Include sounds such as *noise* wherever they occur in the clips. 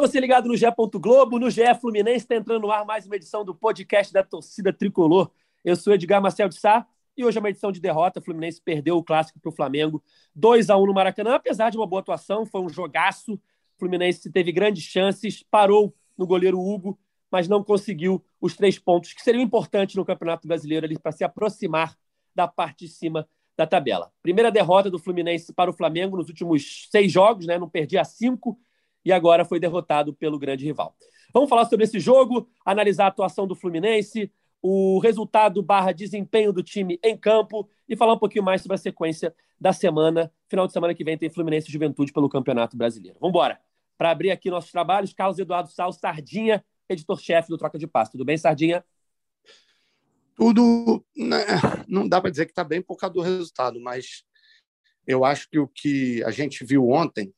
Você ligado no GE. Globo, no GE Fluminense, está entrando no ar mais uma edição do podcast da torcida tricolor. Eu sou Edgar Marcel de Sá e hoje é uma edição de derrota. O Fluminense perdeu o clássico para o Flamengo 2 a 1 no Maracanã, apesar de uma boa atuação, foi um jogaço. O Fluminense teve grandes chances, parou no goleiro Hugo, mas não conseguiu os três pontos que seriam importantes no Campeonato Brasileiro para se aproximar da parte de cima da tabela. Primeira derrota do Fluminense para o Flamengo nos últimos seis jogos, né? não perdia cinco e agora foi derrotado pelo grande rival. Vamos falar sobre esse jogo, analisar a atuação do Fluminense, o resultado barra desempenho do time em campo e falar um pouquinho mais sobre a sequência da semana. Final de semana que vem tem Fluminense e Juventude pelo Campeonato Brasileiro. Vamos embora. Para abrir aqui nossos trabalhos, Carlos Eduardo Sal, Sardinha, editor-chefe do Troca de Passo. Tudo bem, Sardinha? Tudo. Né, não dá para dizer que está bem por causa do resultado, mas eu acho que o que a gente viu ontem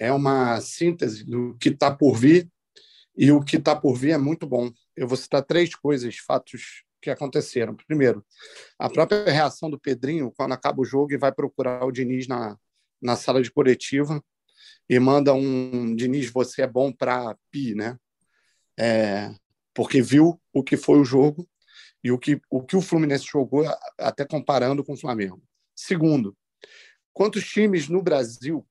é uma síntese do que está por vir e o que está por vir é muito bom. Eu vou citar três coisas, fatos que aconteceram. Primeiro, a própria reação do Pedrinho quando acaba o jogo e vai procurar o Diniz na, na sala de coletiva e manda um Diniz, você é bom para pi, né? É, porque viu o que foi o jogo e o que o, que o Fluminense jogou, até comparando com o Flamengo. Segundo, quantos times no Brasil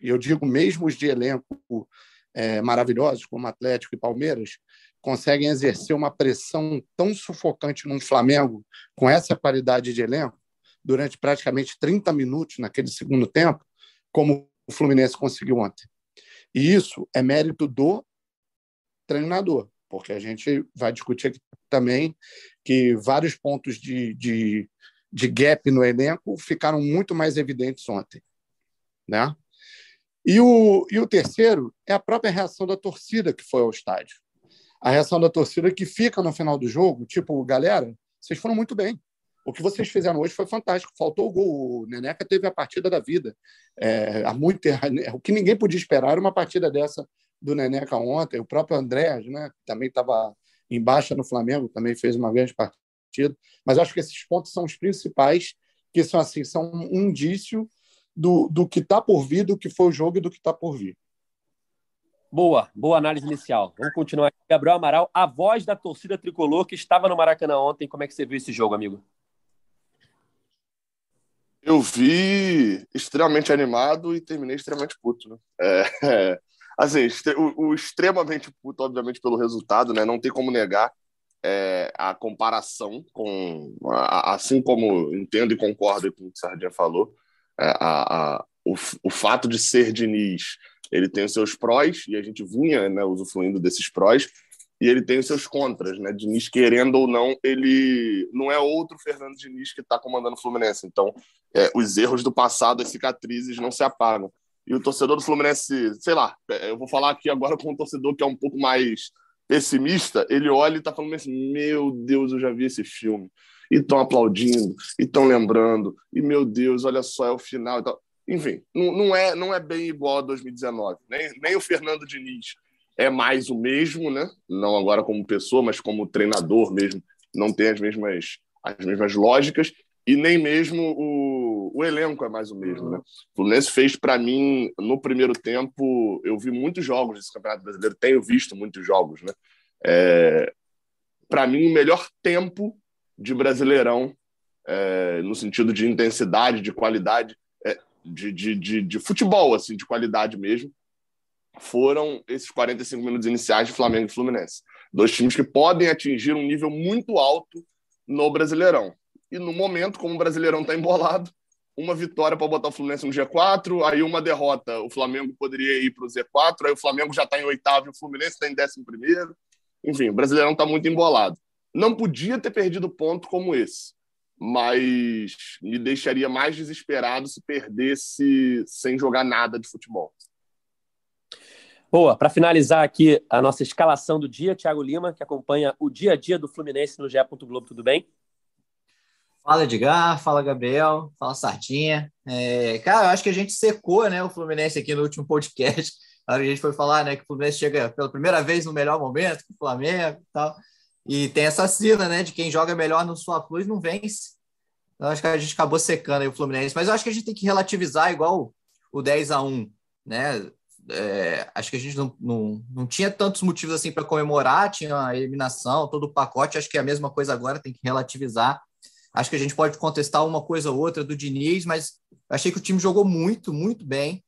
e eu digo mesmo os de elenco é, maravilhosos, como Atlético e Palmeiras, conseguem exercer uma pressão tão sufocante num Flamengo com essa qualidade de elenco durante praticamente 30 minutos naquele segundo tempo, como o Fluminense conseguiu ontem. E isso é mérito do treinador, porque a gente vai discutir aqui também que vários pontos de, de, de gap no elenco ficaram muito mais evidentes ontem. Né? E o, e o terceiro é a própria reação da torcida que foi ao estádio. A reação da torcida que fica no final do jogo, tipo, galera, vocês foram muito bem. O que vocês fizeram hoje foi fantástico. Faltou o gol. O Neneca teve a partida da vida. É, há muito, *laughs* o que ninguém podia esperar era uma partida dessa do Neneca ontem. O próprio André, né, também estava em baixa no Flamengo, também fez uma grande partida. Mas acho que esses pontos são os principais, que são assim, são um indício do, do que está por vir, do que foi o jogo e do que está por vir. Boa, boa análise inicial. Vamos continuar aqui. Gabriel Amaral, a voz da torcida tricolor que estava no Maracanã ontem. Como é que você viu esse jogo, amigo? Eu vi extremamente animado e terminei extremamente puto. Né? É, *laughs* é, assim, o, o, extremamente puto, obviamente, pelo resultado, né? Não tem como negar é, a comparação com. A, assim como entendo e concordo com o que o Sardinha falou, a, a, o, o fato de ser Diniz, ele tem os seus prós, e a gente vinha né, usufruindo desses prós, e ele tem os seus contras, né? Diniz, querendo ou não, ele não é outro Fernando Diniz que está comandando o Fluminense. Então, é, os erros do passado, as cicatrizes não se apagam. E o torcedor do Fluminense, sei lá, é, eu vou falar aqui agora com um torcedor que é um pouco mais pessimista, ele olha e está falando assim: meu Deus, eu já vi esse filme e estão aplaudindo, e estão lembrando, e meu Deus, olha só, é o final. Enfim, não, não, é, não é bem igual a 2019. Nem, nem o Fernando Diniz é mais o mesmo, né? Não agora como pessoa, mas como treinador mesmo, não tem as mesmas, as mesmas lógicas, e nem mesmo o, o elenco é mais o mesmo, né? O Fluminense fez para mim, no primeiro tempo, eu vi muitos jogos desse Campeonato Brasileiro, tenho visto muitos jogos, né? É, para mim, o melhor tempo de Brasileirão, é, no sentido de intensidade, de qualidade, é, de, de, de, de, futebol, assim, de qualidade mesmo, foram esses 45 minutos iniciais de Flamengo e Fluminense. Dois times que podem atingir um nível muito alto no Brasileirão. E no momento, como o Brasileirão está embolado, uma vitória para botar o Fluminense no G4, aí uma derrota, o Flamengo poderia ir para o Z4, aí o Flamengo já está em oitavo e o Fluminense está em décimo primeiro. Enfim, o Brasileirão está muito embolado. Não podia ter perdido ponto como esse, mas me deixaria mais desesperado se perdesse sem jogar nada de futebol. Boa, para finalizar aqui a nossa escalação do dia, Thiago Lima, que acompanha o dia a dia do Fluminense no GE. Globo, tudo bem? Fala Edgar, fala Gabriel, fala Sardinha. É, cara, eu acho que a gente secou né, o Fluminense aqui no último podcast. A gente foi falar né, que o Fluminense chega pela primeira vez no melhor momento, com o Flamengo e tal. E tem essa cena, né, de quem joga melhor no sua Plus não vence. Eu acho que a gente acabou secando aí o Fluminense, mas eu acho que a gente tem que relativizar igual o 10 a 1, né? é, acho que a gente não, não, não tinha tantos motivos assim para comemorar, tinha a eliminação, todo o pacote, acho que é a mesma coisa agora, tem que relativizar. Acho que a gente pode contestar uma coisa ou outra do Diniz, mas achei que o time jogou muito, muito bem.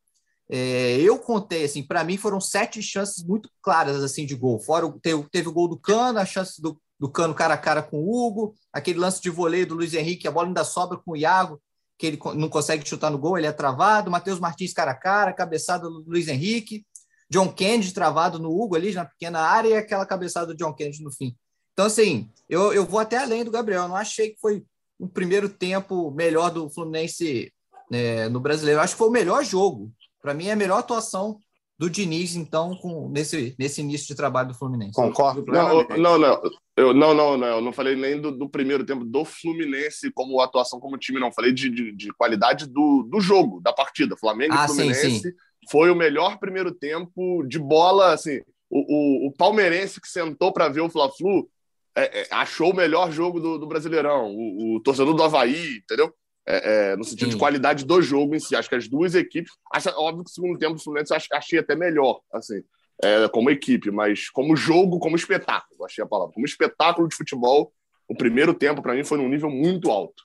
É, eu contei, assim, para mim foram sete chances muito claras assim de gol. Fora teve, teve o gol do Cano, a chance do, do Cano cara a cara com o Hugo, aquele lance de voleio do Luiz Henrique, a bola ainda sobra com o Iago, que ele não consegue chutar no gol, ele é travado. Matheus Martins cara a cara, cabeçada do Luiz Henrique. John Kennedy travado no Hugo ali na pequena área e aquela cabeçada do John Kennedy no fim. Então, assim, eu, eu vou até além do Gabriel. Eu não achei que foi um primeiro tempo melhor do Fluminense é, no brasileiro. Eu acho que foi o melhor jogo. Para mim, é a melhor atuação do Diniz, então, com, nesse, nesse início de trabalho do Fluminense. Concordo. Não, não, não. Eu, não, não, não. Eu não falei nem do, do, primeiro tempo do Fluminense como atuação como time, não. Falei de, de, de qualidade do, do jogo, da partida. Flamengo ah, e Fluminense sim, sim. foi o melhor primeiro tempo de bola. Assim, o, o, o palmeirense que sentou para ver o Fla-Flu é, é, achou o melhor jogo do, do Brasileirão. O, o, torcedor do Havaí, entendeu? É, é no sentido Sim. de qualidade do jogo em si. Acho que as duas equipes. Acho, óbvio que o segundo tempo do Fluminense eu achei até melhor, assim, é, como equipe, mas como jogo, como espetáculo, achei a palavra. Como espetáculo de futebol, o primeiro tempo, para mim, foi num nível muito alto.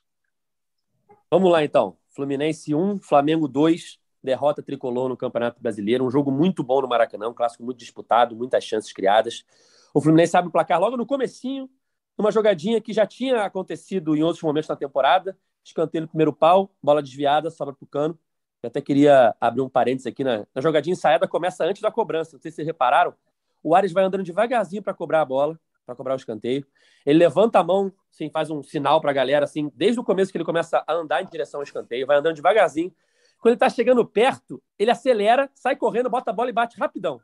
Vamos lá, então. Fluminense 1, Flamengo 2, derrota tricolor no Campeonato Brasileiro. Um jogo muito bom no Maracanã, um clássico muito disputado, muitas chances criadas. O Fluminense abre o placar logo no comecinho, numa jogadinha que já tinha acontecido em outros momentos na temporada. Escanteio no primeiro pau, bola desviada, sobra para o cano. Eu até queria abrir um parênteses aqui. Na, na jogadinha ensaiada começa antes da cobrança. Não sei se vocês repararam. O Ares vai andando devagarzinho para cobrar a bola, para cobrar o escanteio. Ele levanta a mão, assim, faz um sinal para a galera, assim, desde o começo que ele começa a andar em direção ao escanteio, vai andando devagarzinho. Quando ele está chegando perto, ele acelera, sai correndo, bota a bola e bate rapidão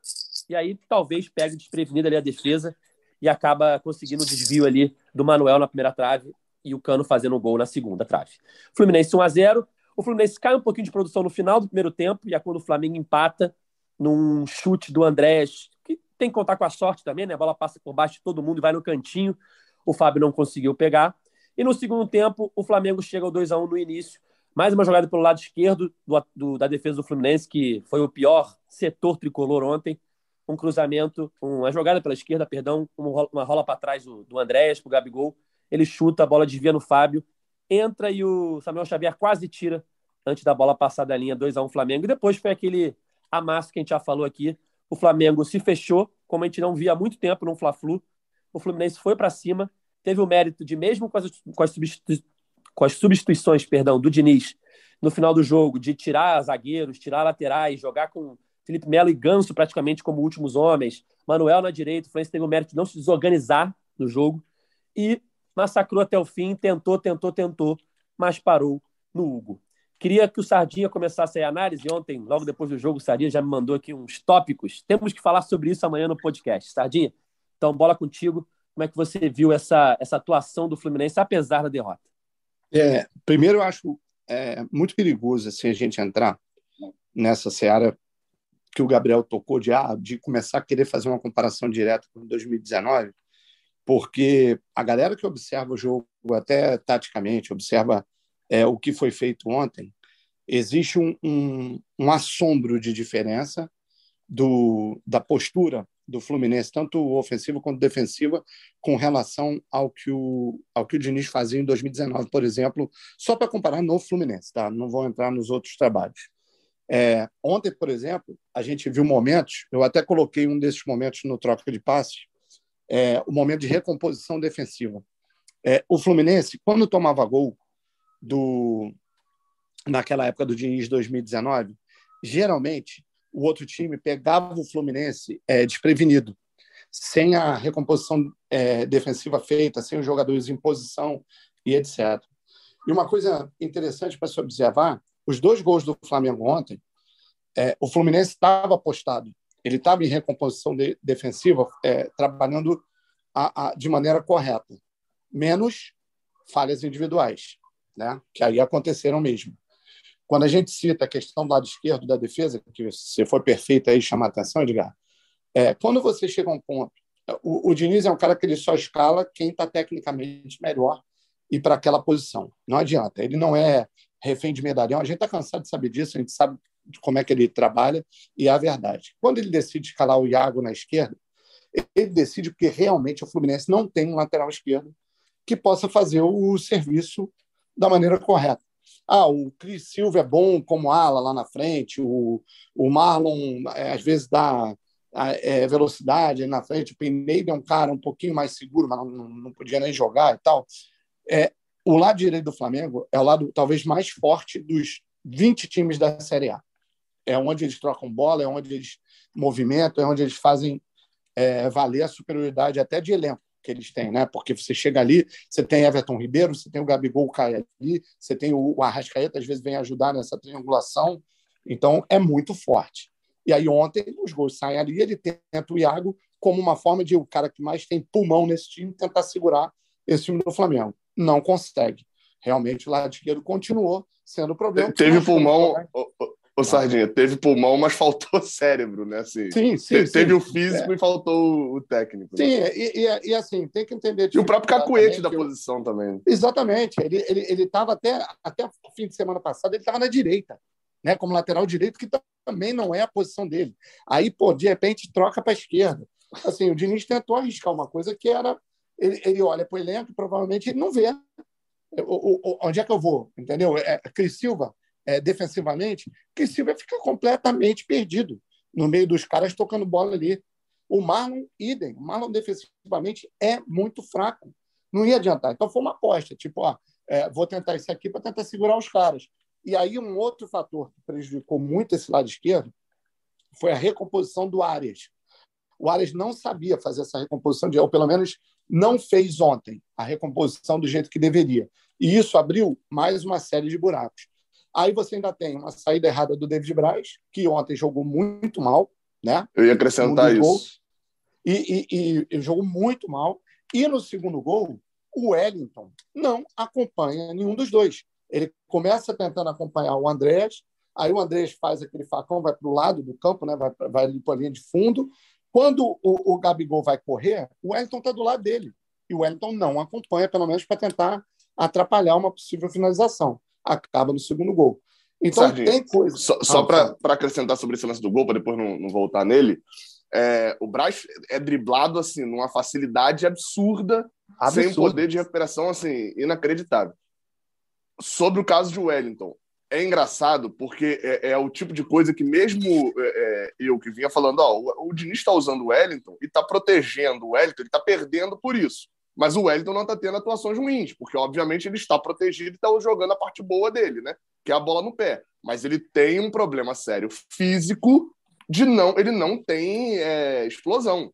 e aí talvez pegue desprevenida ali a defesa e acaba conseguindo o desvio ali do Manuel na primeira trave e o Cano fazendo o gol na segunda trave. Fluminense 1 a 0 O Fluminense cai um pouquinho de produção no final do primeiro tempo e é quando o Flamengo empata num chute do Andrés, que tem que contar com a sorte também, né? A bola passa por baixo de todo mundo e vai no cantinho. O Fábio não conseguiu pegar. E no segundo tempo, o Flamengo chega ao 2 a 1 no início. Mais uma jogada pelo lado esquerdo do, do, da defesa do Fluminense, que foi o pior setor tricolor ontem um cruzamento, uma jogada pela esquerda, perdão, uma rola para trás do, do Andréas, para o Gabigol. Ele chuta, a bola desvia no Fábio, entra e o Samuel Xavier quase tira antes da bola passar da linha 2 a 1 Flamengo. E depois foi aquele amasso que a gente já falou aqui. O Flamengo se fechou, como a gente não via há muito tempo no Fla-Flu. O Fluminense foi para cima, teve o mérito de, mesmo com as, com as, com as substituições perdão, do Diniz no final do jogo, de tirar zagueiros, tirar laterais, jogar com Felipe Melo e Ganso praticamente como últimos homens, Manuel na direita, o Fluminense teve o mérito de não se desorganizar no jogo e massacrou até o fim, tentou, tentou, tentou, mas parou no Hugo. Queria que o Sardinha começasse a análise. Ontem, logo depois do jogo, o Sardinha já me mandou aqui uns tópicos. Temos que falar sobre isso amanhã no podcast. Sardinha, então, bola contigo. Como é que você viu essa, essa atuação do Fluminense, apesar da derrota? É, primeiro, eu acho é, muito perigoso assim, a gente entrar nessa seara que o Gabriel tocou de, ah, de começar a querer fazer uma comparação direta com 2019, porque a galera que observa o jogo até taticamente, observa é, o que foi feito ontem, existe um, um, um assombro de diferença do, da postura do Fluminense, tanto ofensiva quanto defensiva, com relação ao que o, ao que o Diniz fazia em 2019, por exemplo, só para comparar no Fluminense, tá? não vou entrar nos outros trabalhos. É, ontem, por exemplo, a gente viu momentos, eu até coloquei um desses momentos no troca de passes, é, o momento de recomposição defensiva. É, o Fluminense, quando tomava gol do naquela época do Diniz 2019, geralmente o outro time pegava o Fluminense é, desprevenido, sem a recomposição é, defensiva feita, sem os jogadores em posição e etc. E uma coisa interessante para se observar os dois gols do Flamengo ontem, é, o Fluminense estava apostado, ele estava em recomposição de, defensiva, é, trabalhando a, a, de maneira correta, menos falhas individuais, né? que aí aconteceram mesmo. Quando a gente cita a questão do lado esquerdo da defesa, que você foi perfeito aí chamar atenção, Edgar, é, quando você chega a um ponto, o, o Diniz é um cara que ele só escala quem está tecnicamente melhor e para aquela posição. Não adianta. Ele não é refém de medalhão. A gente está cansado de saber disso, a gente sabe de como é que ele trabalha, e é a verdade. Quando ele decide escalar o Iago na esquerda, ele decide porque realmente o Fluminense não tem um lateral esquerdo que possa fazer o serviço da maneira correta. Ah, o Cris Silva é bom como ala lá na frente, o, o Marlon é, às vezes dá é, velocidade na frente, o Pineda é um cara um pouquinho mais seguro, mas não, não podia nem jogar e tal. É, o lado direito do Flamengo é o lado talvez mais forte dos 20 times da Série A. É onde eles trocam bola, é onde eles movimentam, é onde eles fazem é, valer a superioridade até de elenco que eles têm, né? Porque você chega ali, você tem Everton Ribeiro, você tem o Gabigol cai ali, você tem o Arrascaeta, às vezes vem ajudar nessa triangulação. Então, é muito forte. E aí, ontem, os gols saem ali, ele tenta o Iago como uma forma de o cara que mais tem pulmão nesse time tentar segurar esse time do Flamengo. Não consegue. Realmente, o lado esquerdo continuou sendo o problema. Teve pulmão, Ô, Sardinha, teve pulmão, mas *laughs* faltou cérebro, né? Assim, sim, sim. Teve sim. o físico é. e faltou o técnico. Sim, né? e, e, e, assim, tem que entender. E o próprio cacuete da posição também. Exatamente. Ele estava ele, ele até, até o fim de semana passado, ele estava na direita, né? Como lateral direito, que também não é a posição dele. Aí, pô, de repente, troca para a esquerda. Assim, o Diniz tentou arriscar uma coisa que era. Ele, ele olha para o elenco e provavelmente ele não vê. O, o, onde é que eu vou? Entendeu? É, Cris Silva é, defensivamente, que Silva fica completamente perdido no meio dos caras tocando bola ali. O Marlon, idem. O Marlon defensivamente é muito fraco. Não ia adiantar. Então foi uma aposta, tipo, ó, é, vou tentar isso aqui para tentar segurar os caras. E aí um outro fator que prejudicou muito esse lado esquerdo foi a recomposição do Arias. O Arias não sabia fazer essa recomposição, de, ou pelo menos não fez ontem a recomposição do jeito que deveria. E isso abriu mais uma série de buracos. Aí você ainda tem uma saída errada do David Braz, que ontem jogou muito mal, né? Eu ia acrescentar isso. E, e, e jogou muito mal. E no segundo gol, o Wellington não acompanha nenhum dos dois. Ele começa tentando acompanhar o Andrés, aí o Andrés faz aquele facão, vai para o lado do campo, né? vai, vai ali para a linha de fundo. Quando o, o Gabigol vai correr, o Wellington está do lado dele. E o Wellington não acompanha, pelo menos para tentar atrapalhar uma possível finalização acaba no segundo gol. Então Sardinha, tem coisa. Só, só para acrescentar sobre esse lance do gol, para depois não, não, voltar nele, é, o Braz é driblado assim, numa facilidade absurda, Absurdo. sem poder de recuperação assim, inacreditável. Sobre o caso de Wellington, é engraçado porque é, é o tipo de coisa que mesmo é, é eu que vinha falando, ó, o, o Diniz está usando o Wellington e está protegendo o Wellington, ele está perdendo por isso. Mas o Wellington não está tendo atuações ruins, porque obviamente ele está protegido e está jogando a parte boa dele, né? Que é a bola no pé. Mas ele tem um problema sério físico de não. Ele não tem é, explosão.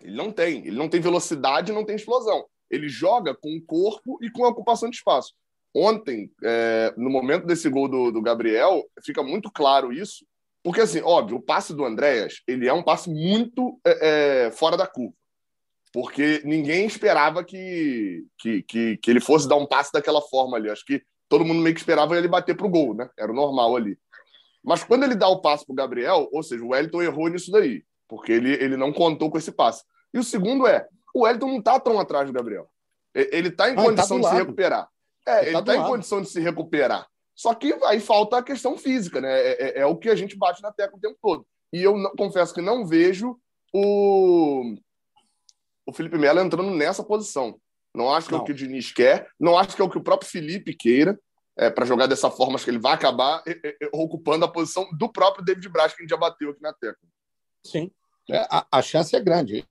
Ele não tem. Ele não tem velocidade, não tem explosão. Ele joga com o corpo e com a ocupação de espaço. Ontem, é, no momento desse gol do, do Gabriel, fica muito claro isso, porque assim, óbvio, o passe do Andréas ele é um passe muito é, é fora da curva porque ninguém esperava que, que, que, que, ele fosse dar um passe daquela forma ali. Acho que todo mundo meio que esperava ele bater para o gol, né? Era o normal ali. Mas quando ele dá o passe para o Gabriel, ou seja, o Wellington errou nisso daí, porque ele, ele não contou com esse passe. E o segundo é, o Wellington não está tão atrás do Gabriel. Ele está em ah, condição tá de se recuperar. É, ele está tá em lado. condição de se recuperar. Só que aí falta a questão física, né? É, é, é, o que a gente bate na tecla o tempo todo. E eu não, confesso que não vejo o, o Felipe Melo entrando nessa posição. Não acho que não. é o que o Diniz quer, não acho que é o que o próprio Felipe queira, é, para jogar dessa forma, acho que ele vai acabar é, é, é, ocupando a posição do próprio David Braz, que a gente já bateu aqui na tecla. Sim, é, a, a, chance é grande.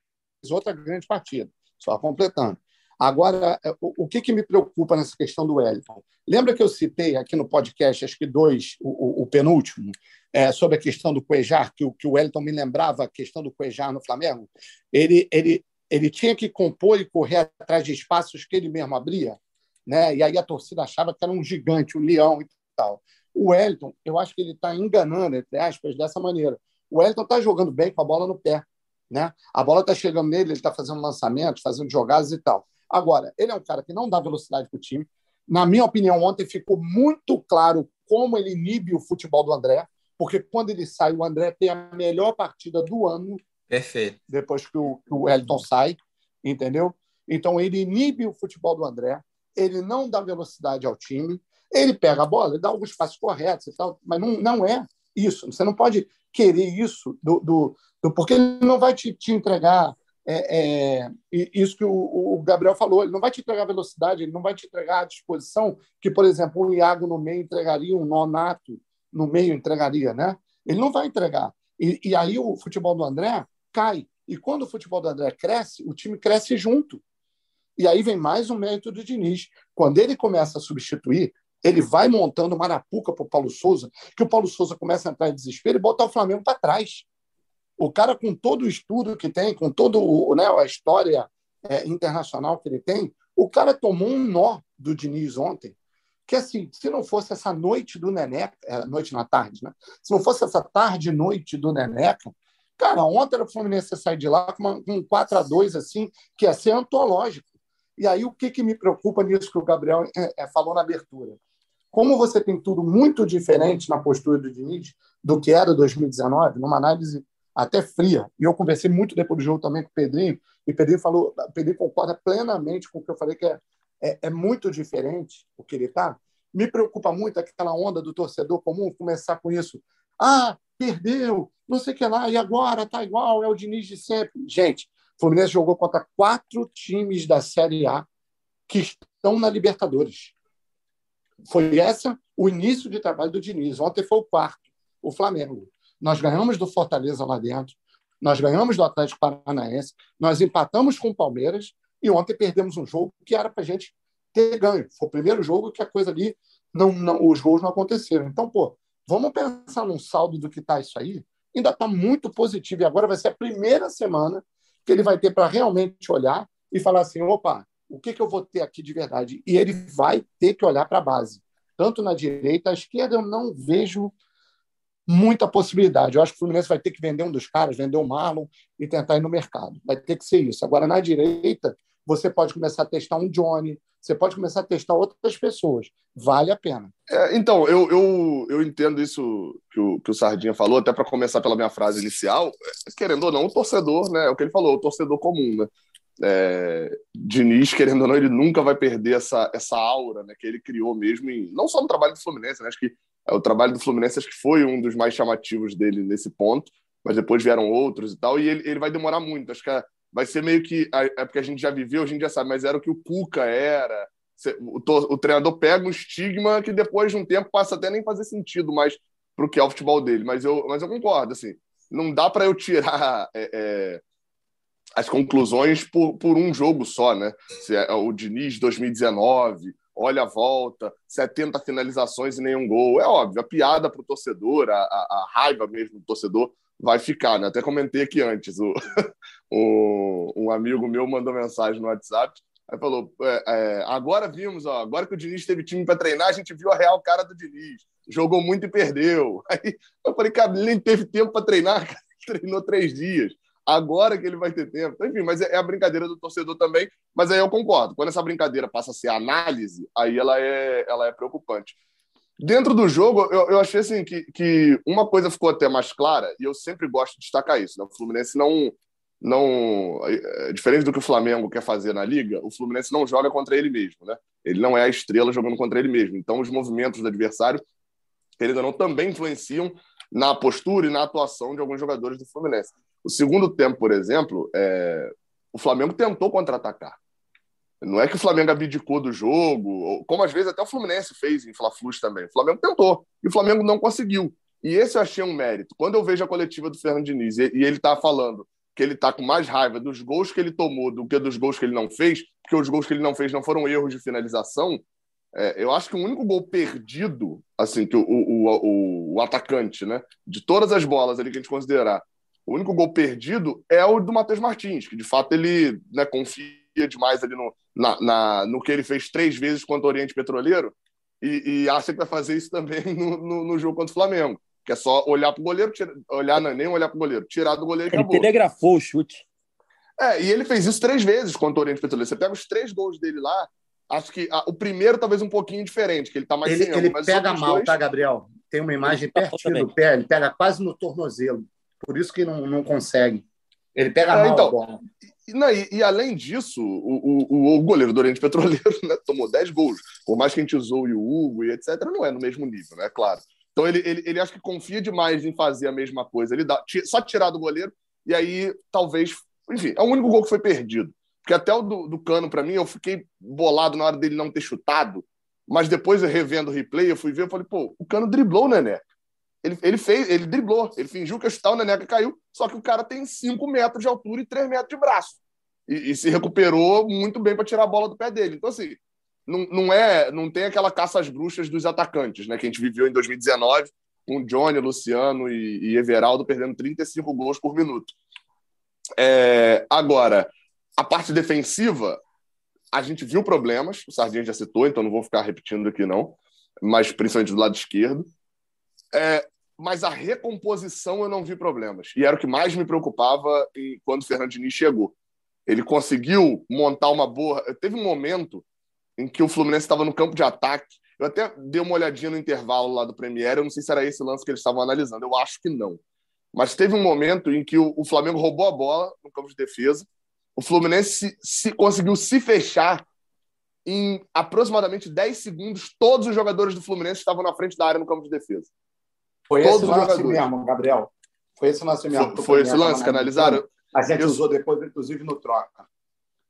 Outra grande partida, só completando. Agora, o, o que, que, me preocupa nessa questão do Wellington? Lembra que eu citei aqui no podcast, acho que dois, o, o, o penúltimo, é, sobre a questão do Cuejar, que, que o Wellington me lembrava a questão do Cuejar no Flamengo? Ele, ele, ele tinha que compor e correr atrás de espaços que ele mesmo abria, né? E aí a torcida achava que era um gigante, um leão e tal. O Wellington, eu acho que ele está enganando, entre aspas, dessa maneira. O Wellington está jogando bem com a bola no pé, né? A bola está chegando nele, ele está fazendo lançamentos, fazendo jogadas e tal. Agora, ele é um cara que não dá velocidade para o time. Na minha opinião, ontem ficou muito claro como ele inibe o futebol do André, porque quando ele sai, o André tem a melhor partida do ano Perfeito. Depois que o, que o Wellington sai, entendeu? Então ele inibe o futebol do André, ele não dá velocidade ao time. Ele pega a bola, ele dá alguns passos corretos e tal, mas não, não é isso. Você não pode querer isso do, do, do porque ele não vai te, te entregar é, é, isso que o, o, Gabriel falou, ele não vai te entregar velocidade, ele não vai te entregar a disposição que, por exemplo, um Iago no meio entregaria, um Nonato no meio entregaria, né? Ele não vai entregar. E, e aí o futebol do André cai. E quando o futebol do André cresce, o time cresce junto. E aí vem mais um mérito do Diniz. Quando ele começa a substituir, ele vai montando marapuca para o Paulo Souza, que o Paulo Souza começa a entrar em desespero e botar o Flamengo para trás. O cara, com todo o estudo que tem, com toda né, a história é, internacional que ele tem, o cara tomou um nó do Diniz ontem, que assim, se não fosse essa noite do Neneca, é, noite na tarde, né? Se não fosse essa tarde noite do Neneca, cara, ontem o Fluminense sair de lá com um 4 a 2 assim, que ia ser antológico. E aí o que, que me preocupa nisso que o Gabriel é, é, falou na abertura? Como você tem tudo muito diferente na postura do Diniz do que era 2019, numa análise até fria. E eu conversei muito depois do jogo também com o Pedrinho, e o Pedrinho falou, o Pedrinho concorda plenamente com o que eu falei, que é, é, é muito diferente o que ele está. Me preocupa muito aquela onda do torcedor comum começar com isso. Ah, perdeu, não sei o que lá, e agora tá igual, é o Diniz de sempre. Gente, o Fluminense jogou contra quatro times da Série A que estão na Libertadores. Foi essa o início de trabalho do Diniz. Ontem foi o quarto, o Flamengo. Nós ganhamos do Fortaleza lá dentro, nós ganhamos do Atlético Paranaense, nós empatamos com o Palmeiras e ontem perdemos um jogo que era para a gente ter ganho. Foi o primeiro jogo que a coisa ali, não, não, os gols não aconteceram. Então, pô, vamos pensar num saldo do que está isso aí. Ainda está muito positivo e agora vai ser a primeira semana que ele vai ter para realmente olhar e falar assim: opa, o que, que eu vou ter aqui de verdade? E ele vai ter que olhar para a base. Tanto na direita, à esquerda, eu não vejo muita possibilidade. Eu acho que o Fluminense vai ter que vender um dos caras, vender o Marlon e tentar ir no mercado. Vai ter que ser isso. Agora, na direita, você pode começar a testar um Johnny, você pode começar a testar outras pessoas. Vale a pena. É, então, eu, eu, eu entendo isso que o, que o Sardinha falou, até para começar pela minha frase inicial. É, querendo ou não, o torcedor, né? É o que ele falou, o torcedor comum, né? É, Diniz, querendo ou não, ele nunca vai perder essa, essa aura né, que ele criou mesmo, em, não só no trabalho do Fluminense, né, acho que é, o trabalho do Fluminense acho que foi um dos mais chamativos dele nesse ponto, mas depois vieram outros e tal, e ele, ele vai demorar muito. Acho que é, vai ser meio que. É porque a gente já viveu, a gente já sabe, mas era o que o Cuca era. O, treinador pega um estigma que depois de um tempo passa até nem fazer sentido mais para o que é o futebol dele. Mas eu, mas eu concordo, assim, não dá para eu tirar. *laughs* É, é, as conclusões por, por um jogo só, né? Se é o Diniz 2019, olha a volta, 70 finalizações e nenhum gol. É óbvio, a piada para o torcedor, a, a, raiva mesmo do torcedor vai ficar, né? Até comentei aqui antes, o, *laughs* o, um amigo meu mandou mensagem no WhatsApp, aí falou, é, é, agora vimos, ó, agora que o Diniz teve time para treinar, a gente viu a real cara do Diniz, jogou muito e perdeu. *laughs* Aí eu falei, cara, ele nem teve tempo para treinar, *laughs* treinou três dias agora que ele vai ter tempo. Enfim, mas é, é a brincadeira do torcedor também. Mas aí eu concordo. Quando essa brincadeira passa a ser análise, aí ela é, ela é preocupante. Dentro do jogo, eu, eu achei assim que, que uma coisa ficou até mais clara, e eu sempre gosto de destacar isso. Né? O Fluminense não. não é, diferente do que o Flamengo quer fazer na liga, o Fluminense não joga contra ele mesmo. Né? Ele não é a estrela jogando contra ele mesmo. Então, os movimentos do adversário, querendo ou não, também influenciam na postura e na atuação de alguns jogadores do Fluminense. O segundo tempo, por exemplo, é... o Flamengo tentou contra-atacar. Não é que o Flamengo abdicou do jogo, como às vezes até o Fluminense fez em Fla-Flus também. O Flamengo tentou e o Flamengo não conseguiu. E esse eu achei um mérito. Quando eu vejo a coletiva do Fernando Diniz e ele está falando que ele está com mais raiva dos gols que ele tomou do que dos gols que ele não fez, porque os gols que ele não fez não foram erros de finalização, é, eu acho que o único gol perdido, assim, que o, o, o, o, atacante, né, de todas as bolas ali que a gente considerar, o único gol perdido é o do Matheus Martins, que de fato ele né, confia demais ali no, na, na, no que ele fez três vezes contra o Oriente Petroleiro e, e acha que vai fazer isso também *laughs* no, no, no jogo contra o Flamengo. Que é só olhar para o goleiro, tira, olhar, não, é nem olhar para o goleiro, tirar do goleiro e Ele acabou. telegrafou o chute. É, e ele fez isso três vezes contra o Oriente Petroleiro. Você pega os três gols dele lá, acho que a, o primeiro talvez um pouquinho diferente, que ele tá mais Ele, ele mas pega mal, dois... tá, Gabriel? Tem uma imagem pertinho do pé, ele pega quase no tornozelo. Por isso que não, não consegue. Ele pega é, mal então, bola. não, e, e, além disso, o, o, o, goleiro do Oriente Petroleiro *laughs* né, tomou 10 gols. Por mais que a gente usou o Hugo e etc., não é no mesmo nível, né? Claro. Então ele, ele, ele acha que confia demais em fazer a mesma coisa. Ele dá, só tirar do goleiro e aí talvez. Enfim, é o único gol que foi perdido. Porque até o do, do Cano, para mim, eu fiquei bolado na hora dele não ter chutado. Mas depois, revendo o replay, eu fui ver e falei, pô, o Cano driblou o Neneca. Ele, ele fez, ele driblou, ele fingiu que ia chutar, o Neneca caiu, só que o cara tem 5 metros de altura e 3 metros de braço. E, e se recuperou muito bem para tirar a bola do pé dele. Então, assim, não, não, é, não tem aquela caça às bruxas dos atacantes, né? Que a gente viveu em 2019, com Johnny, Luciano e, e Everaldo perdendo 35 gols por minuto. É, agora, a parte defensiva, a gente viu problemas, o Sardinha já citou, então não vou ficar repetindo aqui não, mas principalmente do lado esquerdo. É, mas a recomposição eu não vi problemas. E era o que mais me preocupava quando o Fernandinho chegou. Ele conseguiu montar uma boa. Teve um momento em que o Fluminense estava no campo de ataque. Eu até dei uma olhadinha no intervalo lá do Premier. Eu não sei se era esse lance que eles estavam analisando. Eu acho que não. Mas teve um momento em que o, Flamengo roubou a bola no campo de defesa o Fluminense se, se, conseguiu se fechar em aproximadamente 10 segundos. Todos os jogadores do Fluminense estavam na frente da área no campo de defesa. Foi todos esse lance jogadores. mesmo, Gabriel. Foi esse lance mesmo. Foi, foi esse lance que analisaram? A gente eu, usou depois, inclusive, no troca.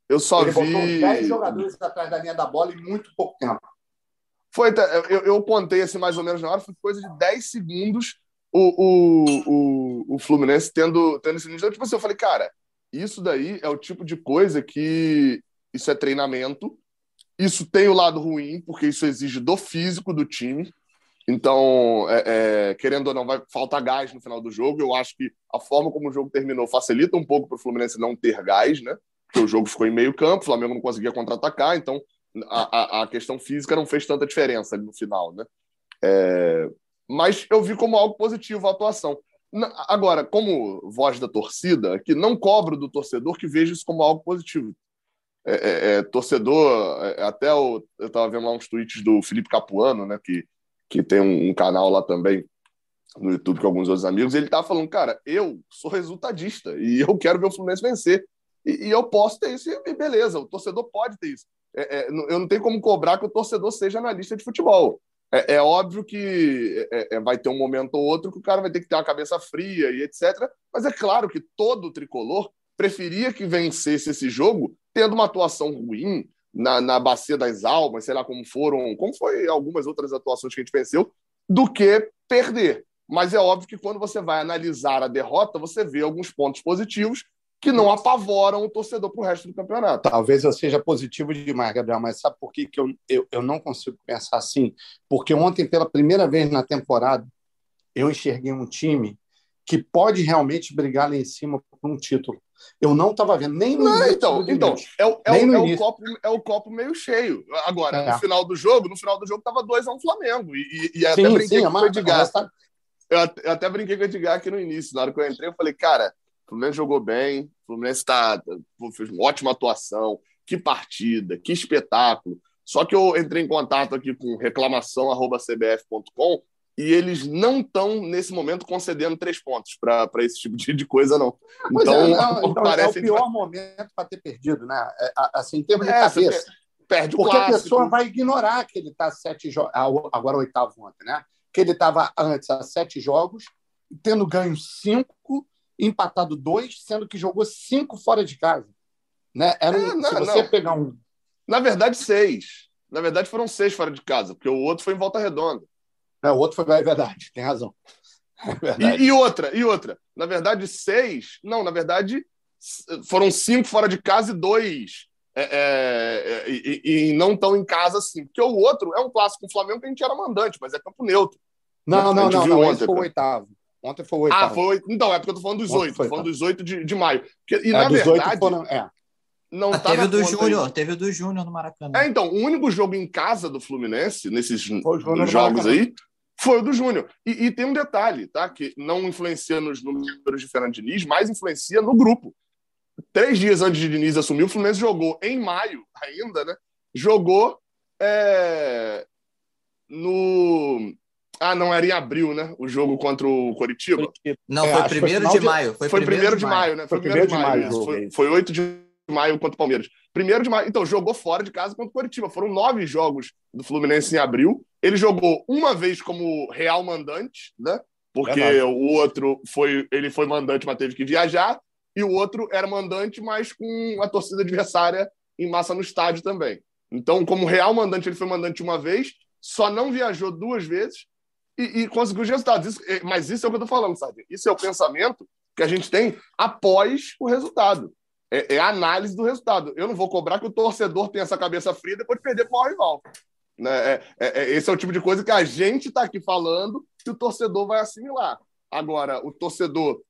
Eu só Ele vi. Botou 10 jogadores atrás da linha da bola em muito pouco tempo. Foi, eu, eu contei assim mais ou menos na hora, foi coisa de 10 segundos o, o, o, o Fluminense tendo, tendo esse nível. Tipo assim, eu falei, cara, isso daí é o tipo de coisa que isso é treinamento. Isso tem o lado ruim, porque isso exige do físico do time. Então, é, é, querendo ou não, vai faltar gás no final do jogo. Eu acho que a forma como o jogo terminou facilita um pouco para o Fluminense não ter gás, né? Porque o jogo ficou em meio campo, o Flamengo não conseguia contra-atacar, então a, a, a, questão física não fez tanta diferença no final, né? É, mas eu vi como algo positivo a atuação. Agora, como voz da torcida, que não cobro do torcedor que veja isso como algo positivo. É, é, é torcedor, até o, eu estava vendo lá uns tweets do Felipe Capuano, né, que, que tem um, um, canal lá também no YouTube com alguns outros amigos, ele estava falando, cara, eu sou resultadista e eu quero ver o Fluminense vencer. E, e eu posso ter isso, e beleza, o torcedor pode ter isso. É, é, eu não tenho como cobrar que o torcedor seja analista de futebol. É, é óbvio que é, é, vai ter um momento ou outro que o cara vai ter que ter uma cabeça fria e etc. Mas é claro que todo tricolor preferia que vencesse esse jogo tendo uma atuação ruim na, na bacia das almas, sei lá como foram, como foi algumas outras atuações que a gente venceu, do que perder. Mas é óbvio que quando você vai analisar a derrota, você vê alguns pontos positivos que não apavoram o torcedor para o resto do campeonato. Talvez eu seja positivo demais, Gabriel, mas sabe por que, que eu, eu, eu não consigo pensar assim? Porque ontem, pela primeira vez na temporada, eu enxerguei um time que pode realmente brigar lá em cima por um título. Eu não estava vendo nem no não, início então, então é, o, é, o, é o, copo, é o copo meio cheio. Agora, é. no final do jogo, no final do jogo estava 2 a 1 um Flamengo. E, e, e até brinquei sim, com o Edgar. Tá... Eu, eu até brinquei com o Edgar aqui no início. Na hora que eu entrei, eu falei, cara, o Fluminense jogou bem, o Fluminense tá, fez uma ótima atuação, que partida, que espetáculo. Só que eu entrei em contato aqui com reclamação.cbf.com e eles não estão, nesse momento, concedendo três pontos para esse tipo de, de coisa, não. então, é, não, então parece é o pior momento para ter perdido, né? É, assim, em termos de é, cabeça. Perde o Porque clássico. a pessoa vai ignorar que ele está sete jogos, agora oitavo ontem, né? Que ele estava antes a sete jogos, tendo ganho cinco empatado dois, sendo que jogou cinco fora de casa. Né? Era um, é, não, se você não. pegar um. Na verdade, seis. Na verdade, foram seis fora de casa, porque o outro foi em volta redonda. É, o outro foi. É verdade, tem razão. É e, e, outra, e outra. Na verdade, seis. Não, na verdade, foram cinco fora de casa e dois. É, é, é e, e, não estão em casa assim. Porque o outro é um clássico com o Flamengo que a gente era mandante, mas é campo neutro. Não, não, não, não. Ontem, esse foi o oitavo. Ontem foi o oito. Ah, foi Então, é porque eu tô falando dos oito. Tô falando dos oito de, de maio. Porque, e, é, na verdade. Foram, é. Não ah, tá teve o do Júnior, teve o do Júnior no Maracanã. É, então, o único jogo em casa do Fluminense, nesses jogos aí, foi o do Júnior. E, e, tem um detalhe, tá? Que não influencia nos números de Fernando Diniz, mas influencia no grupo. Três dias antes de Diniz assumir, o Fluminense jogou em maio ainda, né? Jogou é, no, ah, não, era em abril, né? O jogo contra o Coritiba. Não, é, foi primeiro de, maio. Foi, primeiro de maio, né? Foi primeiro de maio. Foi, foi 8 de maio contra o Palmeiras. Primeiro de maio, então, jogou fora de casa contra o Curitiba. Foram nove jogos do Fluminense em abril. Ele jogou uma vez como real mandante, né? Porque é o outro foi, ele foi mandante, mas teve que viajar, e o outro era mandante, mas com a torcida adversária em massa no estádio também. Então, como real mandante, ele foi mandante uma vez, só não viajou duas vezes e, e conseguiu os resultados. Isso, é, mas isso é o que eu estou falando, sabe? Isso é o pensamento que a gente tem após o resultado. É, é, a análise do resultado. Eu não vou cobrar que o torcedor tenha essa cabeça fria depois de perder para o rival. Né? É, é, é, esse é o tipo de coisa que a gente está aqui falando que o torcedor vai assimilar. Agora, o torcedor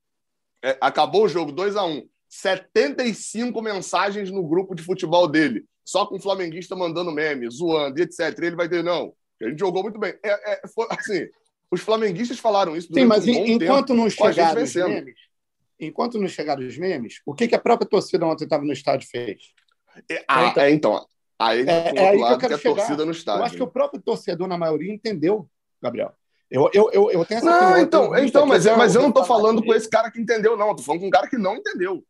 é, acabou o jogo 2 a 1 um, 75 mensagens no grupo de futebol dele, só com o flamenguista mandando meme, zoando e etc. E ele vai ter, não, a gente jogou muito bem. É, foi, assim, os flamenguistas falaram isso Sim, mas um enquanto tempo, não chegaram os memes, enquanto não chegaram os memes, o que, que a própria torcida ontem estava no estádio fez? Ah, então, é, então Aí, é, é aí que eu quero que chegar. torcida no estádio. Eu acho que o próprio torcedor, na maioria, entendeu, Gabriel. Eu, eu, eu, eu tenho essa Não, opinião, então, então mas, é, mas eu não estou falando com esse cara que entendeu, não. Estou falando com um cara que não entendeu.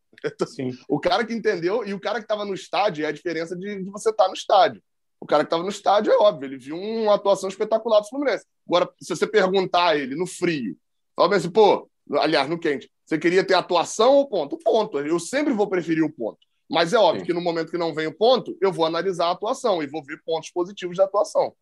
Sim. *laughs* O cara que entendeu e o cara que estava no estádio é a diferença de, de você estar tá no estádio. O cara que estava no estádio é óbvio, ele viu uma atuação espetacular do Fluminense. Agora, se você perguntar a ele no frio, fala assim, pô, aliás, no quente, você queria ter atuação ou ponto? Ponto. Eu sempre vou preferir o ponto. Mas é óbvio Sim. que no momento que não vem o ponto, eu vou analisar a atuação e vou ver pontos positivos da atuação.